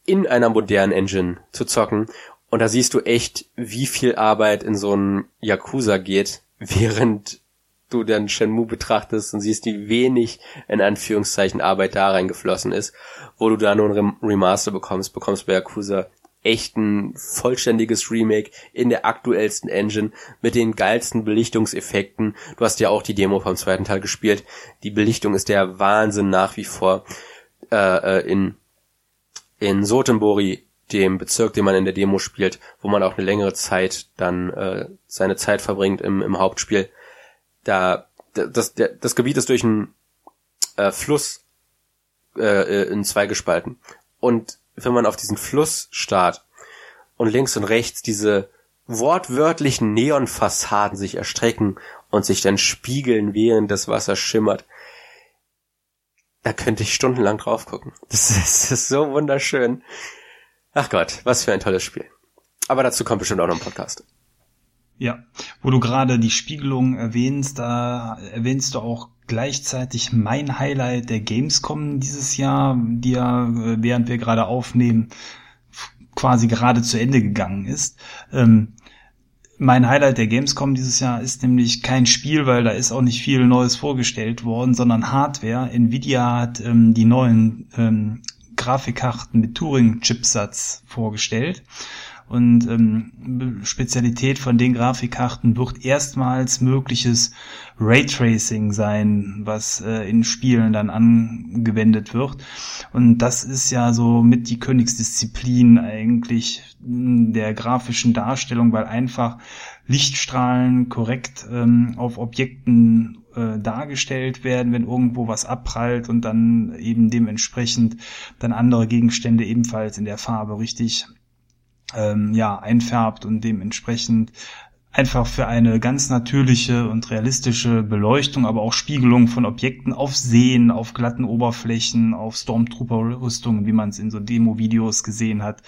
in einer modernen Engine zu zocken. Und da siehst du echt, wie viel Arbeit in so einen Yakuza geht, [laughs] während du dann Shenmue betrachtest und siehst, wie wenig in Anführungszeichen Arbeit da reingeflossen ist, wo du da nur ein Remaster bekommst, bekommst bei Yakuza echt ein vollständiges Remake in der aktuellsten Engine mit den geilsten Belichtungseffekten. Du hast ja auch die Demo vom zweiten Teil gespielt. Die Belichtung ist der Wahnsinn nach wie vor. Äh, äh in, in Sotenbori, dem Bezirk, den man in der Demo spielt, wo man auch eine längere Zeit dann äh, seine Zeit verbringt im, im Hauptspiel, da das, der, das Gebiet ist durch einen äh, Fluss äh, äh, in zwei gespalten. Und wenn man auf diesen Fluss starrt und links und rechts diese wortwörtlichen Neonfassaden sich erstrecken und sich dann spiegeln, während das Wasser schimmert, da könnte ich stundenlang drauf gucken. [laughs] Das ist, das ist so wunderschön. Ach Gott, was für ein tolles Spiel. Aber dazu kommt bestimmt auch noch ein Podcast. Ja, wo du gerade die Spiegelung erwähnst, da erwähnst du auch gleichzeitig mein Highlight der Gamescom dieses Jahr, die ja, äh, während wir gerade aufnehmen, quasi gerade zu Ende gegangen ist. Ähm, mein Highlight der Gamescom dieses Jahr ist nämlich kein Spiel, weil da ist auch nicht viel Neues vorgestellt worden, sondern Hardware. Nvidia hat ähm, die neuen ähm, Grafikkarten mit Turing-Chipsatz vorgestellt. Und ähm, Spezialität von den Grafikkarten wird erstmals mögliches Raytracing sein, was äh, in Spielen dann angewendet wird. Und das ist ja so mit die Königsdisziplin eigentlich der grafischen Darstellung, weil einfach Lichtstrahlen korrekt ähm, auf Objekten äh, dargestellt werden, wenn irgendwo was abprallt und dann eben dementsprechend dann andere Gegenstände ebenfalls in der Farbe richtig ähm, ja, einfärbt und dementsprechend einfach für eine ganz natürliche und realistische Beleuchtung, aber auch Spiegelung von Objekten auf Seen, auf glatten Oberflächen, auf Stormtrooper-Rüstungen, wie man es in so Demo-Videos gesehen hat,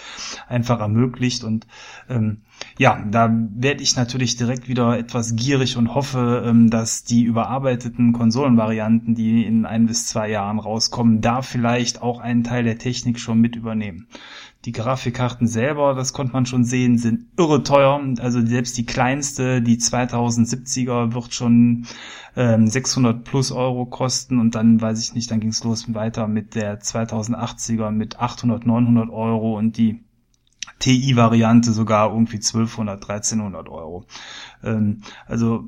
einfach ermöglicht. Und ähm, ja, da werde ich natürlich direkt wieder etwas gierig und hoffe, ähm, dass die überarbeiteten Konsolenvarianten, die in ein bis zwei Jahren rauskommen, da vielleicht auch einen Teil der Technik schon mit übernehmen. Die Grafikkarten selber, das konnte man schon sehen, sind irre teuer. Also selbst die kleinste, die 2070er, wird schon ähm, 600 plus Euro kosten und dann weiß ich nicht, dann ging es los weiter mit der 2080er mit 800, 900 Euro und die TI-Variante sogar irgendwie 1200, 1300 Euro. Ähm, also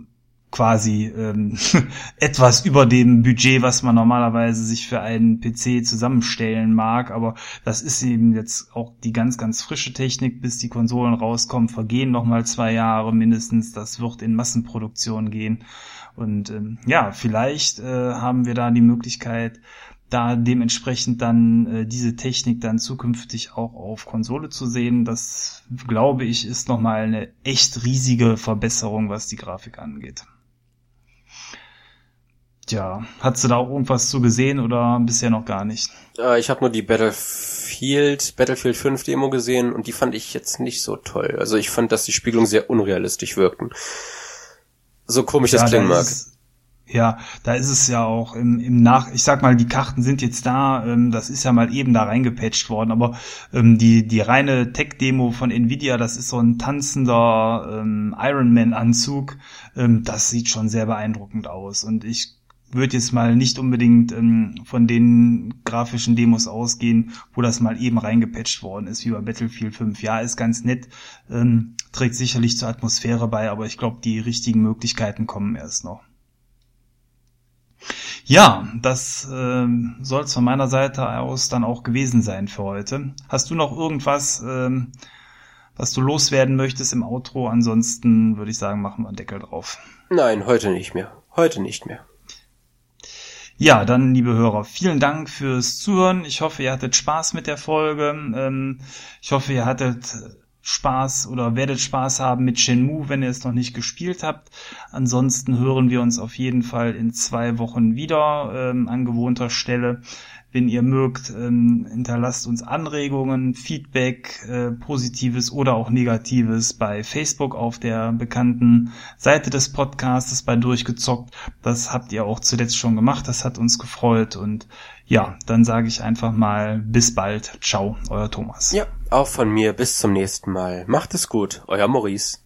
quasi ähm, [laughs] etwas über dem Budget, was man normalerweise sich für einen PC zusammenstellen mag. Aber das ist eben jetzt auch die ganz, ganz frische Technik, bis die Konsolen rauskommen, vergehen nochmal zwei Jahre mindestens. Das wird in Massenproduktion gehen. Und ähm, ja, vielleicht äh, haben wir da die Möglichkeit, da dementsprechend dann äh, diese Technik dann zukünftig auch auf Konsole zu sehen. Das glaube ich ist nochmal eine echt riesige Verbesserung, was die Grafik angeht. Tja, hast du da auch irgendwas zu gesehen oder bisher noch gar nicht? Äh, ich habe nur die Battlefield, Battlefield 5 Demo gesehen und die fand ich jetzt nicht so toll. Also ich fand, dass die Spiegelungen sehr unrealistisch wirkten. So komisch ja, das klingen mag. Ist, ja, da ist es ja auch im, im Nach, ich sag mal, die Karten sind jetzt da, ähm, das ist ja mal eben da reingepatcht worden, aber ähm, die, die reine Tech-Demo von Nvidia, das ist so ein tanzender ähm, Ironman-Anzug, ähm, das sieht schon sehr beeindruckend aus und ich würde jetzt mal nicht unbedingt ähm, von den grafischen Demos ausgehen, wo das mal eben reingepatcht worden ist, wie bei Battlefield 5. Ja, ist ganz nett, ähm, trägt sicherlich zur Atmosphäre bei, aber ich glaube, die richtigen Möglichkeiten kommen erst noch. Ja, das äh, soll es von meiner Seite aus dann auch gewesen sein für heute. Hast du noch irgendwas, ähm, was du loswerden möchtest im Outro? Ansonsten würde ich sagen, machen wir einen Deckel drauf. Nein, heute nicht mehr. Heute nicht mehr. Ja, dann, liebe Hörer, vielen Dank fürs Zuhören. Ich hoffe, ihr hattet Spaß mit der Folge. Ähm, ich hoffe, ihr hattet Spaß oder werdet Spaß haben mit Shenmue, wenn ihr es noch nicht gespielt habt. Ansonsten hören wir uns auf jeden Fall in zwei Wochen wieder ähm, an gewohnter Stelle. Wenn ihr mögt, ähm, hinterlasst uns Anregungen, Feedback, äh, positives oder auch negatives bei Facebook auf der bekannten Seite des Podcasts bei Durchgezockt. Das habt ihr auch zuletzt schon gemacht. Das hat uns gefreut. Und ja, dann sage ich einfach mal bis bald. Ciao, euer Thomas. Ja, auch von mir. Bis zum nächsten Mal. Macht es gut. Euer Maurice.